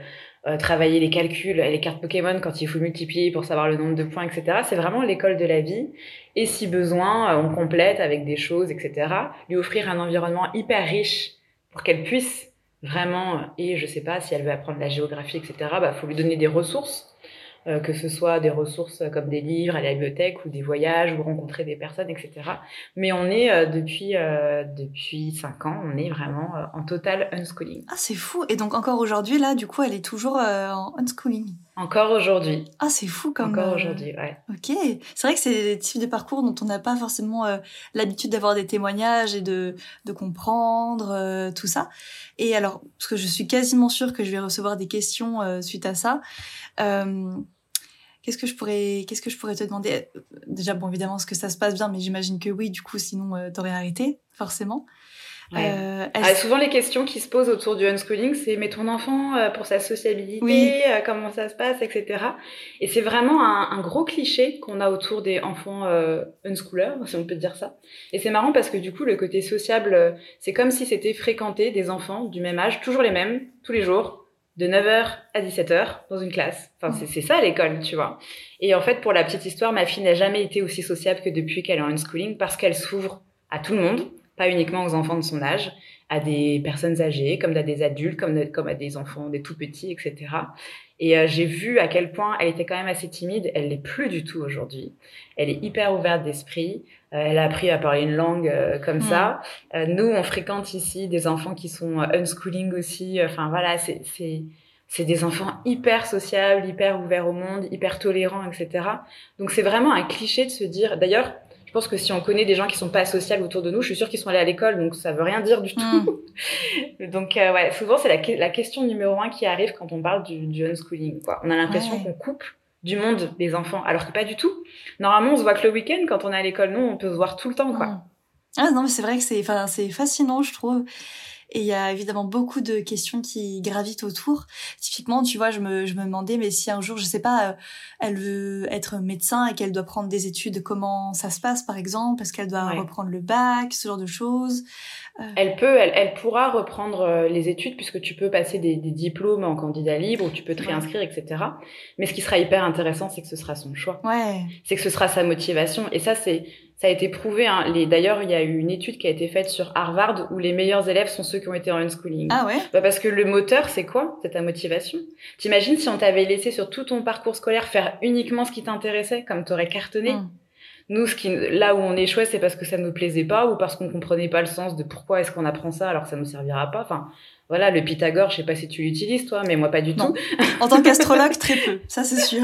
euh, travailler les calculs, les cartes Pokémon quand il faut multiplier pour savoir le nombre de points, etc. C'est vraiment l'école de la vie. Et si besoin, on complète avec des choses, etc. Lui offrir un environnement hyper riche pour qu'elle puisse vraiment, et je sais pas si elle veut apprendre la géographie, etc. Bah, faut lui donner des ressources euh, que ce soit des ressources comme des livres à la bibliothèque ou des voyages ou rencontrer des personnes, etc. Mais on est euh, depuis euh, depuis cinq ans, on est vraiment en total unschooling. Ah c'est fou. Et donc encore aujourd'hui là, du coup, elle est toujours en unschooling. Encore aujourd'hui. Ah c'est fou comme. Encore aujourd'hui, ouais. Ok. C'est vrai que c'est des types de parcours dont on n'a pas forcément l'habitude d'avoir des témoignages et de de comprendre tout ça. Et alors, parce que je suis quasiment sûre que je vais recevoir des questions suite à ça. Euh, qu'est-ce que je pourrais, qu'est-ce que je pourrais te demander? Déjà, bon, évidemment, est-ce que ça se passe bien, mais j'imagine que oui. Du coup, sinon, euh, t'aurais arrêté, forcément. Euh, ah, souvent, les questions qui se posent autour du unschooling, c'est mais ton enfant euh, pour sa sociabilité, comment ça se passe, etc. Et c'est vraiment un, un, gros cliché qu'on a autour des enfants unschoolers, si on peut dire ça. Et c'est marrant parce que du coup, le côté sociable, c'est comme si c'était fréquenter des enfants du même âge, toujours les mêmes, tous les jours, de 9h à 17h dans une classe. Enfin, c'est ça l'école, tu vois. Et en fait, pour la petite histoire, ma fille n'a jamais été aussi sociable que depuis qu'elle est en unschooling parce qu'elle s'ouvre à tout le monde, pas uniquement aux enfants de son âge, à des personnes âgées, comme à des adultes, comme, à des enfants, des tout petits, etc. Et euh, j'ai vu à quel point elle était quand même assez timide. Elle l'est plus du tout aujourd'hui. Elle est hyper ouverte d'esprit. Euh, elle a appris à parler une langue euh, comme mm. ça. nous, on fréquente ici des enfants qui sont unschooling aussi. Enfin voilà, c'est c'est des enfants hyper sociables, hyper ouverts au monde, hyper tolérants, etc. Donc c'est vraiment un cliché de se dire. D'ailleurs, je pense que si on connaît des gens qui sont pas sociaux autour de nous, je suis sûre qu'ils sont allés à l'école, donc ça veut rien dire du tout. Hmm. donc euh, ouais, souvent c'est la, la, question numéro un qui arrive quand on parle du, du unschooling. Quoi. On a l'impression qu'on coupe du monde des enfants, alors que pas du tout. Normalement, on se voit que le week-end quand on est à l'école. Non, on peut se voir tout le temps, quoi. Ah non, mais c'est vrai que c'est, enfin, c'est fascinant, je trouve. Et il y a évidemment beaucoup de questions qui gravitent autour. Typiquement, tu vois, je me, je me demandais, mais si un jour, je sais pas, euh, elle veut être médecin et qu'elle doit prendre des études, comment ça se passe, par exemple? Est-ce qu'elle doit reprendre le bac, ce genre de choses? Elle peut, elle, elle, pourra reprendre euh, les études puisque tu peux passer des, des diplômes en candidat libre ou tu peux te réinscrire, etc. Mais ce qui sera hyper intéressant, c'est que ce sera son choix. Ouais. C'est que ce sera sa motivation. Et ça, c'est ça a été prouvé. Hein. Les, d'ailleurs, il y a eu une étude qui a été faite sur Harvard où les meilleurs élèves sont ceux qui ont été en unschooling. Ah ouais? Bah Parce que le moteur, c'est quoi? C'est ta motivation. T'imagines si on t'avait laissé sur tout ton parcours scolaire faire uniquement ce qui t'intéressait, comme t'aurais cartonné? Hmm. Nous, ce qui, là où on échouait, c'est parce que ça nous plaisait pas ou parce qu'on comprenait pas le sens de pourquoi est-ce qu'on apprend ça alors que ça nous servira pas. Enfin, voilà, le Pythagore, je sais pas si tu l'utilises toi, mais moi pas du tout. En tant qu'astrologue, très peu, ça c'est sûr.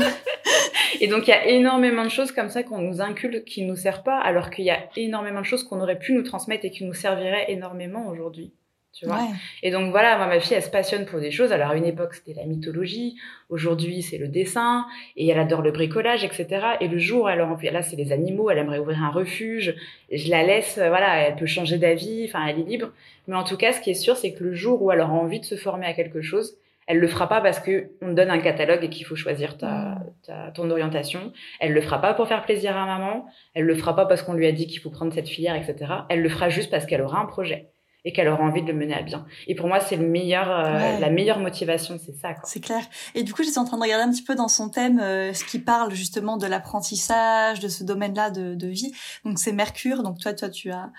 Et donc il y a énormément de choses comme ça qu'on nous inculque qui nous servent pas, alors qu'il y a énormément de choses qu'on aurait pu nous transmettre et qui nous serviraient énormément aujourd'hui. Tu vois Et donc voilà, moi, ma fille, elle se passionne pour des choses. Alors à une époque, c'était la mythologie. Aujourd'hui, c'est le dessin. Et elle adore le bricolage, etc. Et le jour, elle envie, là, c'est les animaux. Elle aimerait ouvrir un refuge. Je la laisse, voilà, elle peut changer d'avis. Enfin, elle est libre. Mais en tout cas, ce qui est sûr, c'est que le jour où elle aura envie de se former à quelque chose, elle le fera pas parce que on donne un catalogue et qu'il faut choisir ta, ta, ton orientation. Elle le fera pas pour faire plaisir à maman. Elle le fera pas parce qu'on lui a dit qu'il faut prendre cette filière, etc. Elle le fera juste parce qu'elle aura un projet et qu'elle aura envie de le mener à bien. Et pour moi, c'est le meilleur, euh, la meilleure motivation, c'est ça. C'est clair. Et du coup, j'étais en train de regarder un petit peu dans son thème euh, ce qui parle justement de l'apprentissage, de ce domaine-là de, de, vie. Donc c'est Mercure. Donc toi, toi, tu as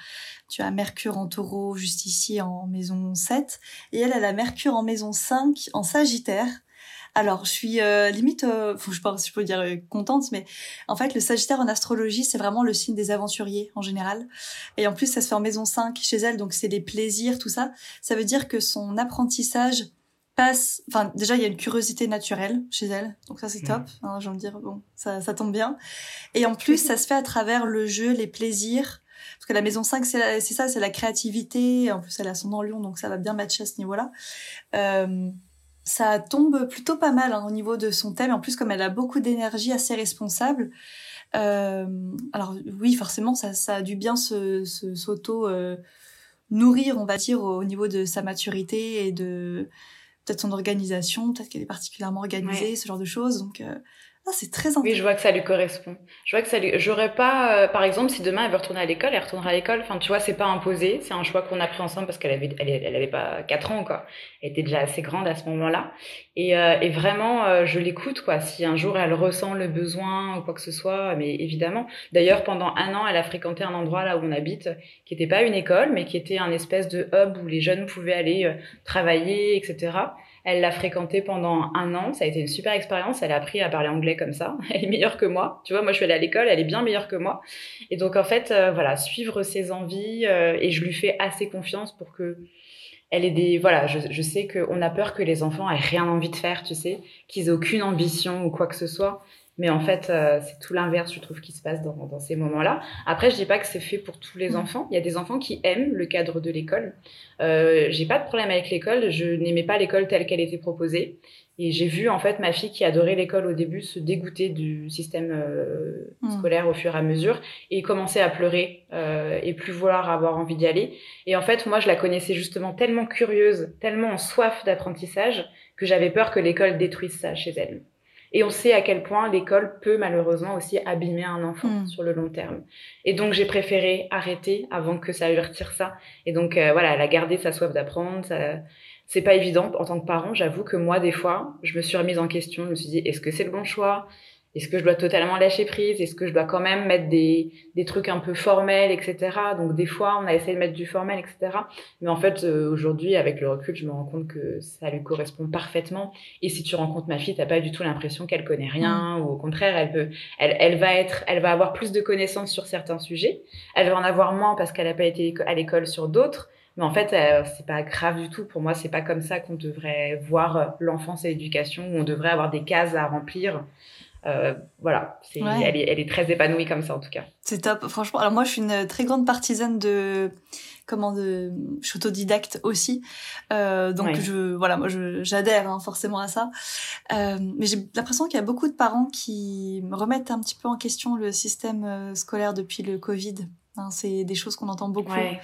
tu as Mercure en Taureau juste ici en maison 7 et elle elle a Mercure en maison 5 en Sagittaire. Alors, je suis euh, limite, euh, faut, je pense, je peux dire euh, contente, mais en fait, le Sagittaire en astrologie, c'est vraiment le signe des aventuriers en général. Et en plus, ça se fait en maison 5 chez elle, donc c'est des plaisirs, tout ça. Ça veut dire que son apprentissage passe, enfin déjà il y a une curiosité naturelle chez elle, donc ça c'est top. Mm. Hein, J'ai envie de dire bon, ça, ça tombe bien. Et en plus, ça se fait à travers le jeu, les plaisirs. Parce que la maison 5, c'est ça, c'est la créativité. En plus, elle a son en Lyon, donc ça va bien matcher à ce niveau-là. Euh, ça tombe plutôt pas mal hein, au niveau de son thème. En plus, comme elle a beaucoup d'énergie assez responsable, euh, alors oui, forcément, ça, ça a dû bien se s'auto euh, nourrir, on va dire, au niveau de sa maturité et de peut-être son organisation, peut-être qu'elle est particulièrement organisée, ce genre de choses. Donc, euh, Ah, c'est très intéressant. Oui, je vois que ça lui correspond. Je vois que ça lui. J'aurais pas, euh, par exemple, si demain elle veut retourner à l'école, elle retournera à l'école. Enfin, tu vois, c'est pas imposé, c'est un choix qu'on a pris ensemble parce qu'elle avait, elle, elle avait pas 4 ans, quoi. Elle était déjà assez grande à ce moment-là. Et, euh, et vraiment, euh, je l'écoute, quoi. Si un jour elle ressent le besoin ou quoi que ce soit, mais évidemment. D'ailleurs, pendant un an, elle a fréquenté un endroit là où on habite, qui était pas une école, mais qui était un espèce de hub où les jeunes pouvaient aller travailler, etc. Elle l'a fréquenté pendant un an. Ça a été une super expérience. Elle a appris à parler anglais comme ça. Elle est meilleure que moi. Tu vois, moi, je suis allée à l'école. Elle est bien meilleure que moi. Et donc, en fait, euh, voilà, suivre ses envies. Euh, et je lui fais assez confiance pour que elle ait des. Voilà, je, je sais qu'on a peur que les enfants aient rien envie de faire, tu sais, qu'ils aient aucune ambition ou quoi que ce soit. Mais en fait, euh, c'est tout l'inverse, je trouve, qui se passe dans, dans ces moments-là. Après, je dis pas que c'est fait pour tous les mm. enfants. Il y a des enfants qui aiment le cadre de l'école. Euh, j'ai pas de problème avec l'école. Je n'aimais pas l'école telle qu'elle était proposée. Et j'ai vu en fait ma fille qui adorait l'école au début se dégoûter du système euh, mm. scolaire au fur et à mesure et commencer à pleurer euh, et plus vouloir avoir envie d'y aller. Et en fait, moi, je la connaissais justement tellement curieuse, tellement en soif d'apprentissage que j'avais peur que l'école détruise ça chez elle. Et on sait à quel point l'école peut malheureusement aussi abîmer un enfant mm. sur le long terme. Et donc j'ai préféré arrêter avant que ça lui retire ça. Et donc euh, voilà, elle a gardé sa soif d'apprendre. Ça... C'est pas évident en tant que parent. J'avoue que moi des fois, je me suis remise en question. Je me suis dit, est-ce que c'est le bon choix? Est-ce que je dois totalement lâcher prise? Est-ce que je dois quand même mettre des, des trucs un peu formels, etc. Donc des fois, on a essayé de mettre du formel, etc. Mais en fait, euh, aujourd'hui, avec le recul, je me rends compte que ça lui correspond parfaitement. Et si tu rencontres ma fille, t'as pas du tout l'impression qu'elle connaît rien, mm. ou au contraire, elle peut, elle, elle va être, elle va avoir plus de connaissances sur certains sujets. Elle va en avoir moins parce qu'elle a pas été à l'école sur d'autres. Mais en fait, euh, c'est pas grave du tout. Pour moi, c'est pas comme ça qu'on devrait voir l'enfance et l'éducation, où on devrait avoir des cases à remplir. Euh, voilà, c'est, elle, est, elle, est, très épanouie comme ça en tout cas. C'est top, franchement. Alors moi, je suis une très grande partisane de comment de, je suis autodidacte aussi, euh, donc je, voilà, moi j'adhère hein, forcément à ça. Euh, mais j'ai l'impression qu'il y a beaucoup de parents qui remettent un petit peu en question le système euh, scolaire depuis le Covid. Hein, c'est des choses qu'on entend beaucoup. Ouais.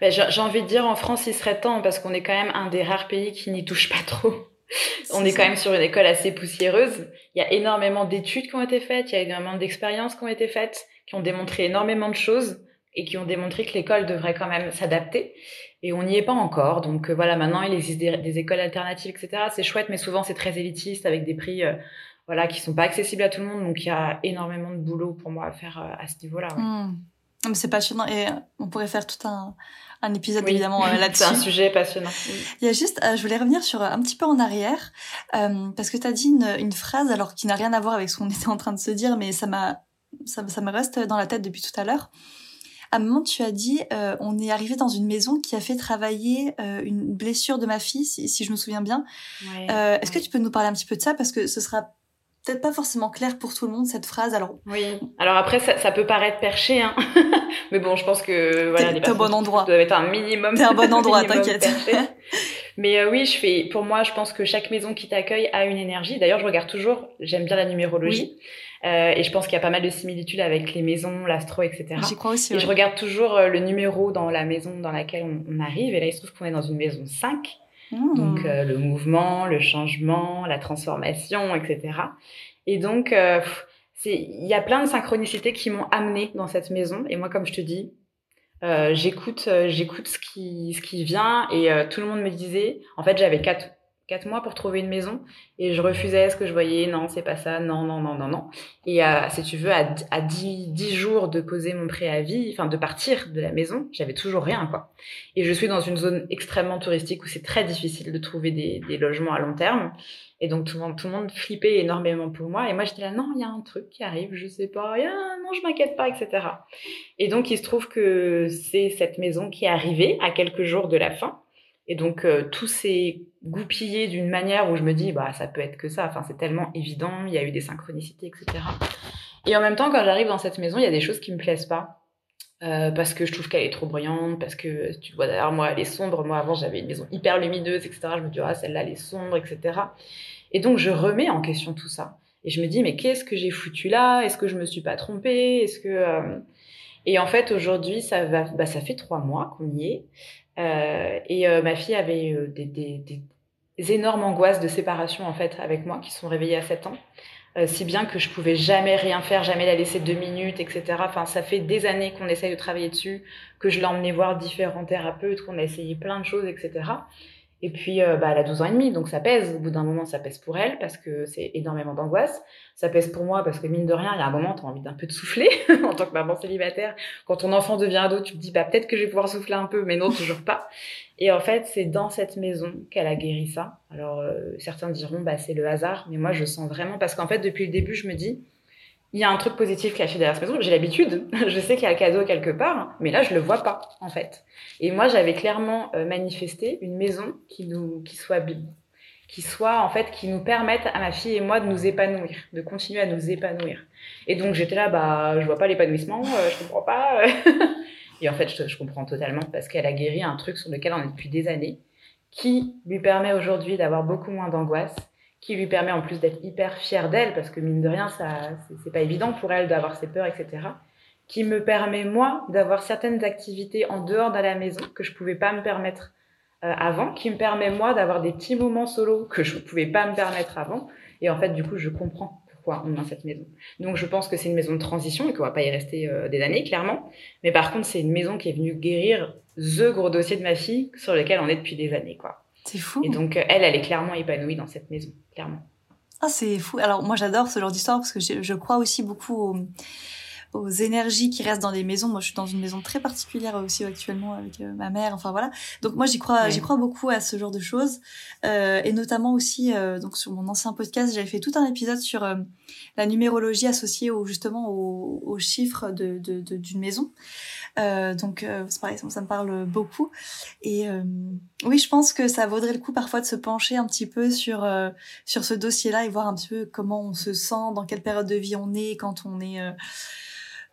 Ben, j'ai envie de dire en France, il serait temps parce qu'on est quand même un des rares pays qui n'y touche pas trop. On est quand même sur une école assez poussiéreuse. Il y a énormément d'études qui ont été faites, il y a énormément d'expériences qui ont été faites, qui ont démontré énormément de choses et qui ont démontré que l'école devrait quand même s'adapter. Et on n'y est pas encore. Donc euh, voilà, maintenant il existe des, écoles alternatives, etc. C'est chouette, mais souvent c'est très élitiste avec des prix euh, voilà qui sont pas accessibles à tout le monde. Donc il y a énormément de boulot pour moi à faire euh, à ce niveau-là. Ouais. Mmh. C'est passionnant et on pourrait faire tout un, un épisode évidemment euh, là-dessus. C'est un sujet passionnant. Il y a juste, euh, je voulais revenir sur euh, un petit peu en arrière parce que tu as dit une, une, phrase alors qui n'a rien à voir avec ce qu'on était en train de se dire, mais ça m'a ça, ça me reste dans la tête depuis tout à l'heure. À un moment, tu as dit, on est arrivé dans une maison qui a fait travailler une blessure de ma fille, si, si je me souviens bien. Est-ce que tu peux nous parler un petit peu de ça? Parce que ce sera peut-être pas forcément clair pour tout le monde cette phrase. Alors oui. Alors après ça, ça peut paraître perché, hein. mais bon, je pense que voilà, t'es au bon endroit. Doit être un minimum. T'es un bon endroit, t'inquiète. mais euh, oui, je fais. Pour moi, je pense que chaque maison qui t'accueille a une énergie. D'ailleurs, je regarde toujours. J'aime bien la numérologie. Euh, et je pense qu'il y a pas mal de similitudes avec les maisons, l'astro, etc. J'y crois aussi. Et je regarde toujours euh, le numéro dans la maison dans laquelle on, on arrive. Et là, il se trouve qu'on est dans une maison 5. Donc hmm. euh, le mouvement, le changement, la transformation, etc. Et donc euh, il y a plein de synchronicités qui m'ont amené dans cette maison. Et moi, comme je te dis, euh, j'écoute, j'écoute ce qui, ce qui vient. Et tout le monde me disait, en fait, j'avais quatre, quatre mois pour trouver une maison et je refusais ce que je voyais. Non, c'est pas ça. Non, non, non, non, non. Et euh, si tu veux, à, à 10, 10 jours de poser mon préavis, enfin de partir de la maison, j'avais toujours rien, quoi. Et je suis dans une zone extrêmement touristique où c'est très difficile de trouver des, logements à long terme. Et donc tout le monde, tout le monde flippait énormément pour moi. Et moi j'étais là, non, il y a un truc qui arrive, je sais pas, non, je m'inquiète pas, etc. Et donc il se trouve que c'est cette maison qui est arrivée à quelques jours de la fin. Et donc euh, tout s'est goupillé d'une manière où je me dis bah ça peut être que ça. Enfin c'est tellement évident, il y a eu des synchronicités, etc. Et en même temps quand j'arrive dans cette maison, il y a des choses qui me plaisent pas. Euh, parce que je trouve qu'elle est trop bruyante, parce que tu vois d'ailleurs moi elle est sombre, moi avant j'avais une maison hyper lumineuse, etc. Je me dis ah celle-là elle est sombre, etc. Et donc je remets en question tout ça. Et je me dis mais qu'est-ce que j'ai foutu là? Est-ce que je me suis pas trompée? Est-ce que euh, et en fait aujourd'hui ça va bah, ça fait trois mois qu'on y est. Euh, et euh, ma fille avait euh, des, des, des, énormes angoisses de séparation en fait avec moi qui sont réveillées à 7 ans. euh, si bien que je pouvais jamais rien faire, jamais la laisser deux minutes, etc. Enfin, ça fait des années qu'on essaye de travailler dessus, que je l'ai emmenée voir différents thérapeutes, qu'on a essayé plein de choses, etc. Et puis, euh, bah, elle a 12 ans et demi, donc ça pèse. Au bout d'un moment, ça pèse pour elle parce que c'est énormément d'angoisse. Ça pèse pour moi parce que mine de rien, il y a un moment, tu as envie d'un peu de souffler en tant que maman célibataire. Quand ton enfant devient ado, tu te dis, bah, peut-être que je vais pouvoir souffler un peu, mais non, toujours pas. Et en fait, c'est dans cette maison qu'elle a guéri ça. Alors, euh, certains diront, bah, c'est le hasard, mais moi, je sens vraiment parce qu'en fait, depuis le début, je me dis, il y a un truc positif caché derrière cette maison. J'ai l'habitude, je sais qu'il y a un cadeau quelque part, mais là je le vois pas en fait. Et moi j'avais clairement euh, manifesté une maison qui nous, qui soit qui soit en fait qui nous permette à ma fille et moi de nous épanouir, de continuer à nous épanouir. Et donc j'étais là, bah je vois pas l'épanouissement, euh, je comprends pas. et en fait je, je comprends totalement parce qu'elle a guéri un truc sur lequel on est depuis des années, qui lui permet aujourd'hui d'avoir beaucoup moins d'angoisse qui lui permet en plus d'être hyper fière d'elle, parce que mine de rien, ça, c'est pas évident pour elle d'avoir ses peurs, etc. Qui me permet, moi, d'avoir certaines activités en dehors de la maison que je pouvais pas me permettre euh, avant, qui me permet, moi, d'avoir des petits moments solo que je pouvais pas me permettre avant. Et en fait, du coup, je comprends pourquoi on a cette maison. Donc, je pense que c'est une maison de transition et qu'on va pas y rester euh, des années, clairement. Mais par contre, c'est une maison qui est venue guérir the gros dossier de ma fille sur lequel on est depuis des années, quoi. C'est fou. Et donc, euh, elle, elle est clairement épanouie dans cette maison, clairement. Ah, c'est fou. Alors, moi, j'adore ce genre d'histoire parce que je, je, crois aussi beaucoup aux, aux, énergies qui restent dans les maisons. Moi, je suis dans une maison très particulière aussi actuellement avec euh, ma mère. Enfin, voilà. Donc, moi, j'y crois, j'y crois beaucoup à ce genre de choses. Euh, et notamment aussi, euh, donc, sur mon ancien podcast, j'avais fait tout un épisode sur la numérologie associée au, justement aux, chiffres de, de, de, d'une maison. Euh, donc euh, c'est pareil, ça me parle beaucoup. Et euh, oui, je pense que ça vaudrait le coup parfois de se pencher un petit peu sur euh, sur ce dossier-là et voir un petit peu comment on se sent, dans quelle période de vie on est quand on est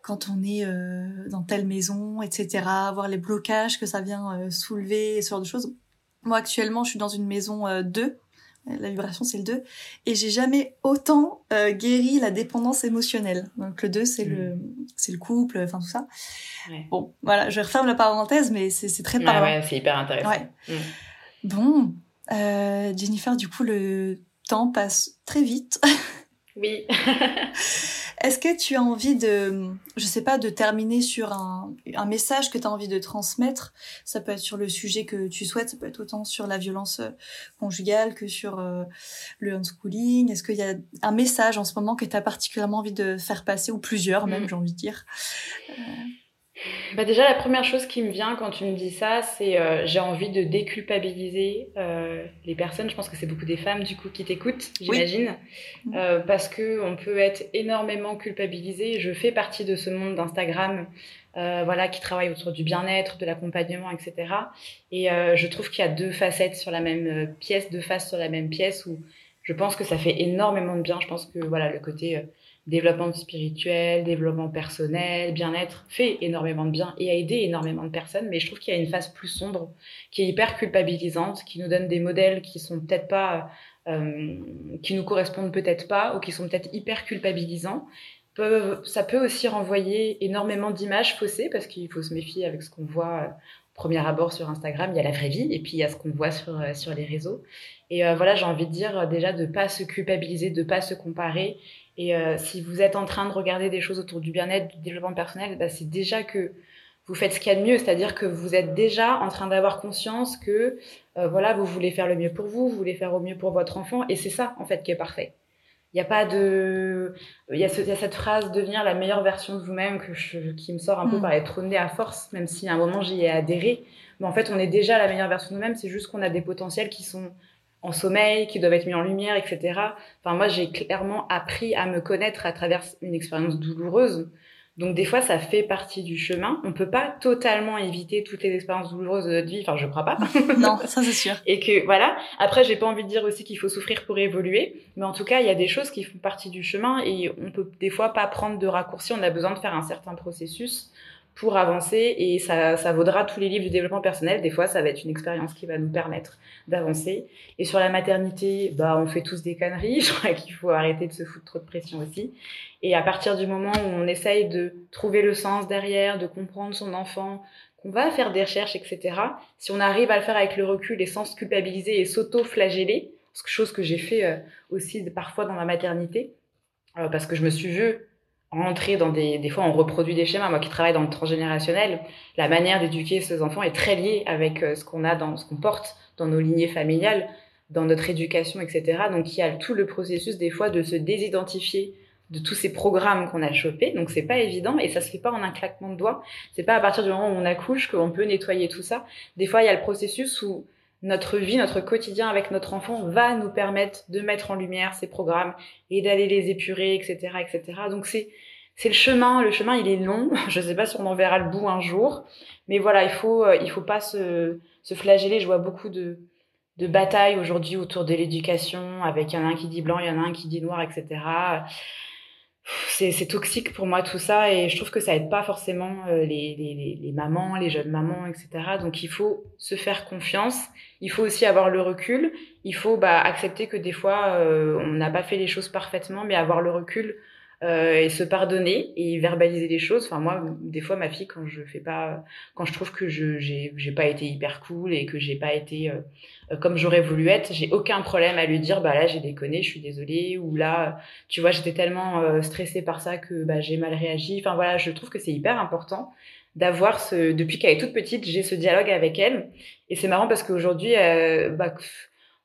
quand on est dans telle maison, etc. Voir les blocages que ça vient soulever, ce genre de choses. Moi actuellement, je suis dans une maison 2 la vibration c'est le 2 et j'ai jamais autant euh, guéri la dépendance émotionnelle donc le 2 c'est le mm. c'est le couple enfin tout ça ouais. bon voilà je referme la parenthèse mais c'est très parlant ouais, ouais c'est hyper intéressant ouais. mm. bon euh, Jennifer du coup le temps passe très vite oui Est-ce que tu as envie de, je sais pas, de terminer sur un, un message que tu as envie de transmettre? Ça peut être sur le sujet que tu souhaites, ça peut être autant sur la violence euh, conjugale que sur euh, le unschooling. Est-ce qu'il y a un message en ce moment que tu as particulièrement envie de faire passer, ou plusieurs même, mmh. j'ai envie de dire? Euh... Bah déjà, la première chose qui me vient quand tu me dis ça, c'est euh, j'ai envie de déculpabiliser euh, les personnes. Je pense que c'est beaucoup des femmes du coup qui t'écoutent, j'imagine, oui. euh, parce que on peut être énormément culpabilisé. Je fais partie de ce monde d'Instagram, euh, voilà, qui travaille autour du bien-être, de l'accompagnement, etc. Et je trouve qu'il y a deux facettes sur la même pièce, deux faces sur la même pièce où je pense que ça fait énormément de bien. Je pense que voilà, le côté développement spirituel, développement personnel, bien-être, fait énormément de bien et a aidé énormément de personnes. Mais je trouve qu'il y a une phase plus sombre, qui est hyper culpabilisante, qui nous donne des modèles qui sont peut-être pas, euh, qui nous correspondent peut-être pas, ou qui sont peut-être hyper culpabilisants. Ça peut aussi renvoyer énormément d'images faussées, parce qu'il faut se méfier avec ce qu'on voit. Euh, premier abord sur Instagram, il y a la vraie vie, et puis il y a ce qu'on voit sur, euh, sur les réseaux. Et voilà, j'ai envie de dire déjà de pas se culpabiliser, de pas se comparer, et euh, si vous êtes en train de regarder des choses autour du bien-être, du développement personnel, bah, c'est déjà que vous faites ce qu'il y a de mieux, c'est-à-dire que vous êtes déjà en train d'avoir conscience que euh, voilà, vous voulez faire le mieux pour vous, vous voulez faire au mieux pour votre enfant, et c'est ça en fait qui est parfait. Il n'y a pas de, il y, a ce, il y a cette phrase devenir la meilleure version de vous-même que je, qui me sort un mmh. peu par les trônés à force, même si à un moment j'y ai adhéré. Mais en fait, on est déjà la meilleure version de nous-mêmes. C'est juste qu'on a des potentiels qui sont en sommeil, qui doivent être mis en lumière, etc. Enfin, moi, j'ai clairement appris à me connaître à travers une expérience douloureuse. Donc, des fois, ça fait partie du chemin. On peut pas totalement éviter toutes les expériences douloureuses de notre vie. Enfin, je crois pas. non, ça c'est sûr. Et que, voilà. Après, j'ai pas envie de dire aussi qu'il faut souffrir pour évoluer. Mais en tout cas, il y a des choses qui font partie du chemin et on peut des fois pas prendre de raccourcis. On a besoin de faire un certain processus pour avancer et ça, ça vaudra tous les livres du développement personnel. Des fois, ça va être une expérience qui va nous permettre d'avancer. Et sur la maternité, bah, on fait tous des conneries. Je crois qu'il faut arrêter de se foutre trop de pression aussi. Et à partir du moment où on essaye de trouver le sens derrière, de comprendre son enfant, qu'on va faire des recherches, etc., si on arrive à le faire avec le recul et sans se culpabiliser et s'auto-flageller, chose que j'ai fait euh, aussi parfois dans ma maternité, parce que je me suis vue rentrer dans des... Des fois, on reproduit des schémas. Moi qui travaille dans le transgénérationnel, la manière d'éduquer ses enfants est très liée avec ce qu'on a dans ce qu'on porte dans nos lignées familiales, dans notre éducation, etc. Donc, il y a tout le processus, des fois, de se désidentifier de tous ces programmes qu'on a chopés. Donc c'est pas évident et ça se fait pas en un claquement de doigts. C'est pas à partir du moment où on accouche qu'on peut nettoyer tout ça. Des fois, il y a le processus où notre vie, notre quotidien avec notre enfant va nous permettre de mettre en lumière ces programmes et d'aller les épurer, etc., etc. Donc c'est c'est le chemin. Le chemin, il est long. Je sais pas si on en verra le bout un jour, mais voilà, il faut euh, il faut pas se se flageller. Je vois beaucoup de de batailles aujourd'hui autour de l'éducation, avec il y en a un qui dit blanc, il y en a un qui dit noir, etc c'est toxique pour moi tout ça et je trouve que ça aide pas forcément euh, les, les, les, mamans, les jeunes mamans, etc. Donc il faut se faire confiance, il faut aussi avoir le recul, il faut bah, accepter que des fois euh, on n'a pas fait les choses parfaitement, mais avoir le recul euh, et se pardonner et verbaliser les choses. Enfin moi, des fois ma fille quand je fais pas, quand je trouve que je j'ai pas été hyper cool et que j'ai pas été euh, comme j'aurais voulu être, j'ai aucun problème à lui dire bah là j'ai déconné, je suis désolée ou là tu vois j'étais tellement euh, stressée par ça que bah j'ai mal réagi. Enfin voilà, je trouve que c'est hyper important d'avoir ce depuis qu'elle est toute petite, j'ai ce dialogue avec elle et c'est marrant parce qu'aujourd'hui euh, bah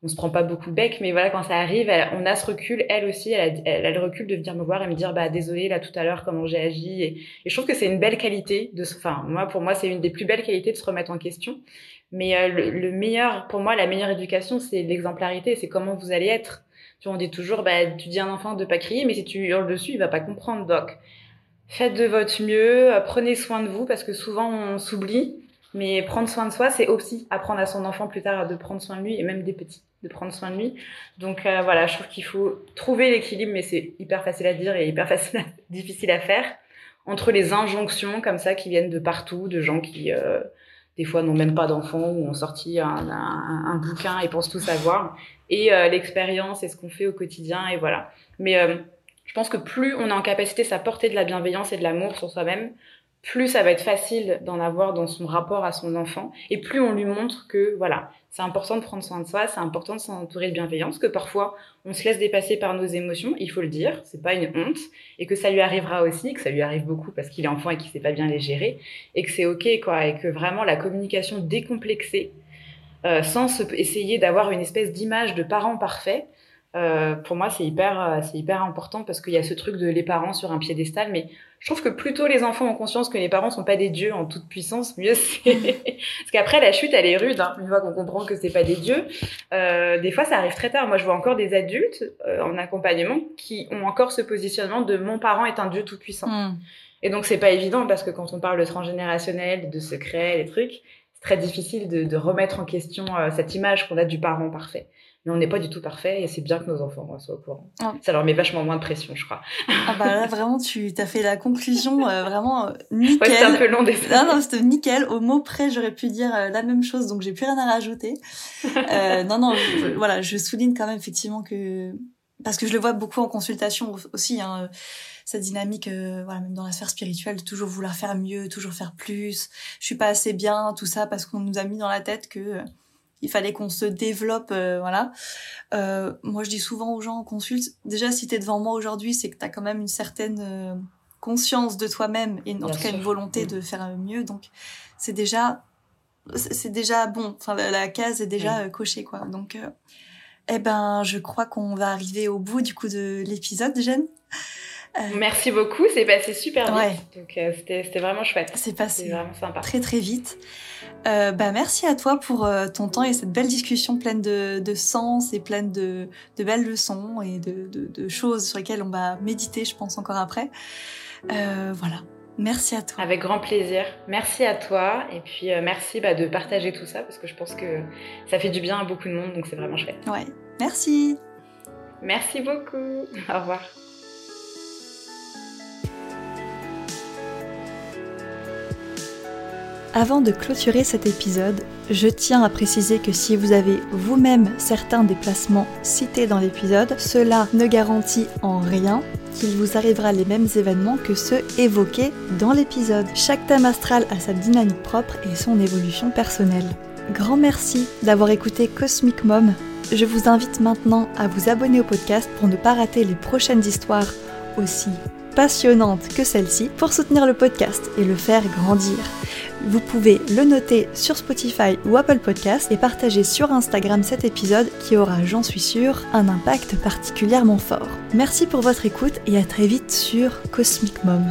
on se prend pas beaucoup bec, mais voilà, quand ça arrive, on a ce recul. Elle aussi, elle a, le recul de venir me voir et me dire, bah désolé là tout à l'heure comment j'ai agi. Et, je trouve que c'est une belle qualité de, enfin moi pour moi c'est une des plus belles qualités de se remettre en question. Mais euh, le, le, meilleur, pour moi, la meilleure éducation, c'est l'exemplarité, c'est comment vous allez être. Tu vois, on dit toujours, bah tu dis à un enfant de pas crier, mais si tu hurles dessus, il va pas comprendre. Donc faites de votre mieux, prenez soin de vous parce que souvent on s'oublie. Mais prendre soin de soi, c'est aussi apprendre à son enfant plus tard de prendre soin de lui et même des petits de prendre soin de lui. Donc euh, voilà, je trouve qu'il faut trouver l'équilibre, mais c'est hyper facile à dire et hyper facile, difficile à faire entre les injonctions comme ça qui viennent de partout, de gens qui euh, des fois n'ont même pas d'enfants ou ont sorti un, bouquin et pensent tout savoir, et euh, l'expérience et ce qu'on fait au quotidien et voilà. Mais je pense que plus on est en capacité de s'apporter de la bienveillance et de l'amour sur soi-même, plus ça va être facile d'en avoir dans son rapport à son enfant. Et plus on lui montre que voilà, c'est important de prendre soin de soi, c'est important de s'entourer de bienveillance, que parfois on se laisse dépasser par nos émotions, il faut le dire, c'est pas une honte et que ça lui arrivera aussi, que ça lui arrive beaucoup parce qu'il est enfant et qu'il sait pas bien les gérer et que c'est OK quoi et que vraiment la communication décomplexée euh, sans essayer d'avoir une espèce d'image de parent parfait, euh, pour moi, c'est hyper, euh, c'est hyper important parce qu'il y a ce truc de les parents sur un piédestal. Mais je trouve que plutôt les enfants ont conscience que les parents sont pas des dieux en toute puissance, mieux c'est. parce qu'après, la chute, elle est rude. Hein, une fois qu'on comprend que c'est pas des dieux, euh, des fois, ça arrive très tard. Moi, je vois encore des adultes euh, en accompagnement qui ont encore ce positionnement de mon parent est un dieu tout puissant. Mm. Et donc, c'est pas évident parce que quand on parle de transgénérationnel, de secrets, les trucs, c'est très difficile de, de, remettre en question cette image qu'on a du parent parfait mais on n'est pas du tout parfait et c'est bien que nos enfants soient au courant. Ça leur met vachement moins de pression, je crois. Ah bah là vraiment tu as fait la conclusion euh, vraiment euh, nickel. Ouais, c'était un peu long des Non non, c'était nickel. Au mot près, j'aurais pu dire euh, la même chose, donc j'ai plus rien à rajouter. euh, non non, voilà, je souligne quand même effectivement que parce que je le vois beaucoup en consultation aussi. Hein, cette dynamique, voilà, même dans la sphère spirituelle, de toujours vouloir faire mieux, toujours faire plus. Je suis pas assez bien, tout ça, parce qu'on nous a mis dans la tête que il fallait qu'on se développe, euh, voilà. Euh, moi, je dis souvent aux gens en consulte, déjà, si tu es devant moi aujourd'hui, c'est que tu as quand même une certaine euh, conscience de toi-même et en tout cas une volonté mm. de faire mieux. Donc, c'est déjà, c'est déjà bon. Enfin, la, case est déjà cochée, quoi. Donc, eh ben, je crois qu'on va arriver au bout du coup de l'épisode, Jeanne. Merci beaucoup, c'est passé super vite. Donc c'était vraiment chouette. C'est passé vraiment sympa. très très vite. Euh, bah, merci à toi pour euh, ton temps et cette belle discussion pleine de, de sens et pleine de, de belles leçons et de, choses sur lesquelles on va méditer, je pense, encore après. Euh, voilà. Merci à toi. Avec grand plaisir. Merci à toi. Et puis euh, merci bah, de partager tout ça parce que je pense que ça fait du bien à beaucoup de monde, donc c'est vraiment chouette. Ouais. Merci. Merci beaucoup. Au revoir. Avant de clôturer cet épisode, je tiens à préciser que si vous avez vous-même certains des placements cités dans l'épisode, cela ne garantit en rien qu'il vous arrivera les mêmes événements que ceux évoqués dans l'épisode. Chaque thème astral a sa dynamique propre et son évolution personnelle. Grand merci d'avoir écouté Cosmic Mom. Je vous invite maintenant à vous abonner au podcast pour ne pas rater les prochaines histoires aussi passionnante que celle-ci pour soutenir le podcast et le faire grandir. Vous pouvez le noter sur Spotify ou Apple Podcast et partager sur Instagram cet épisode qui aura, j'en suis sûre, un impact particulièrement fort. Merci pour votre écoute et à très vite sur Cosmic Mom.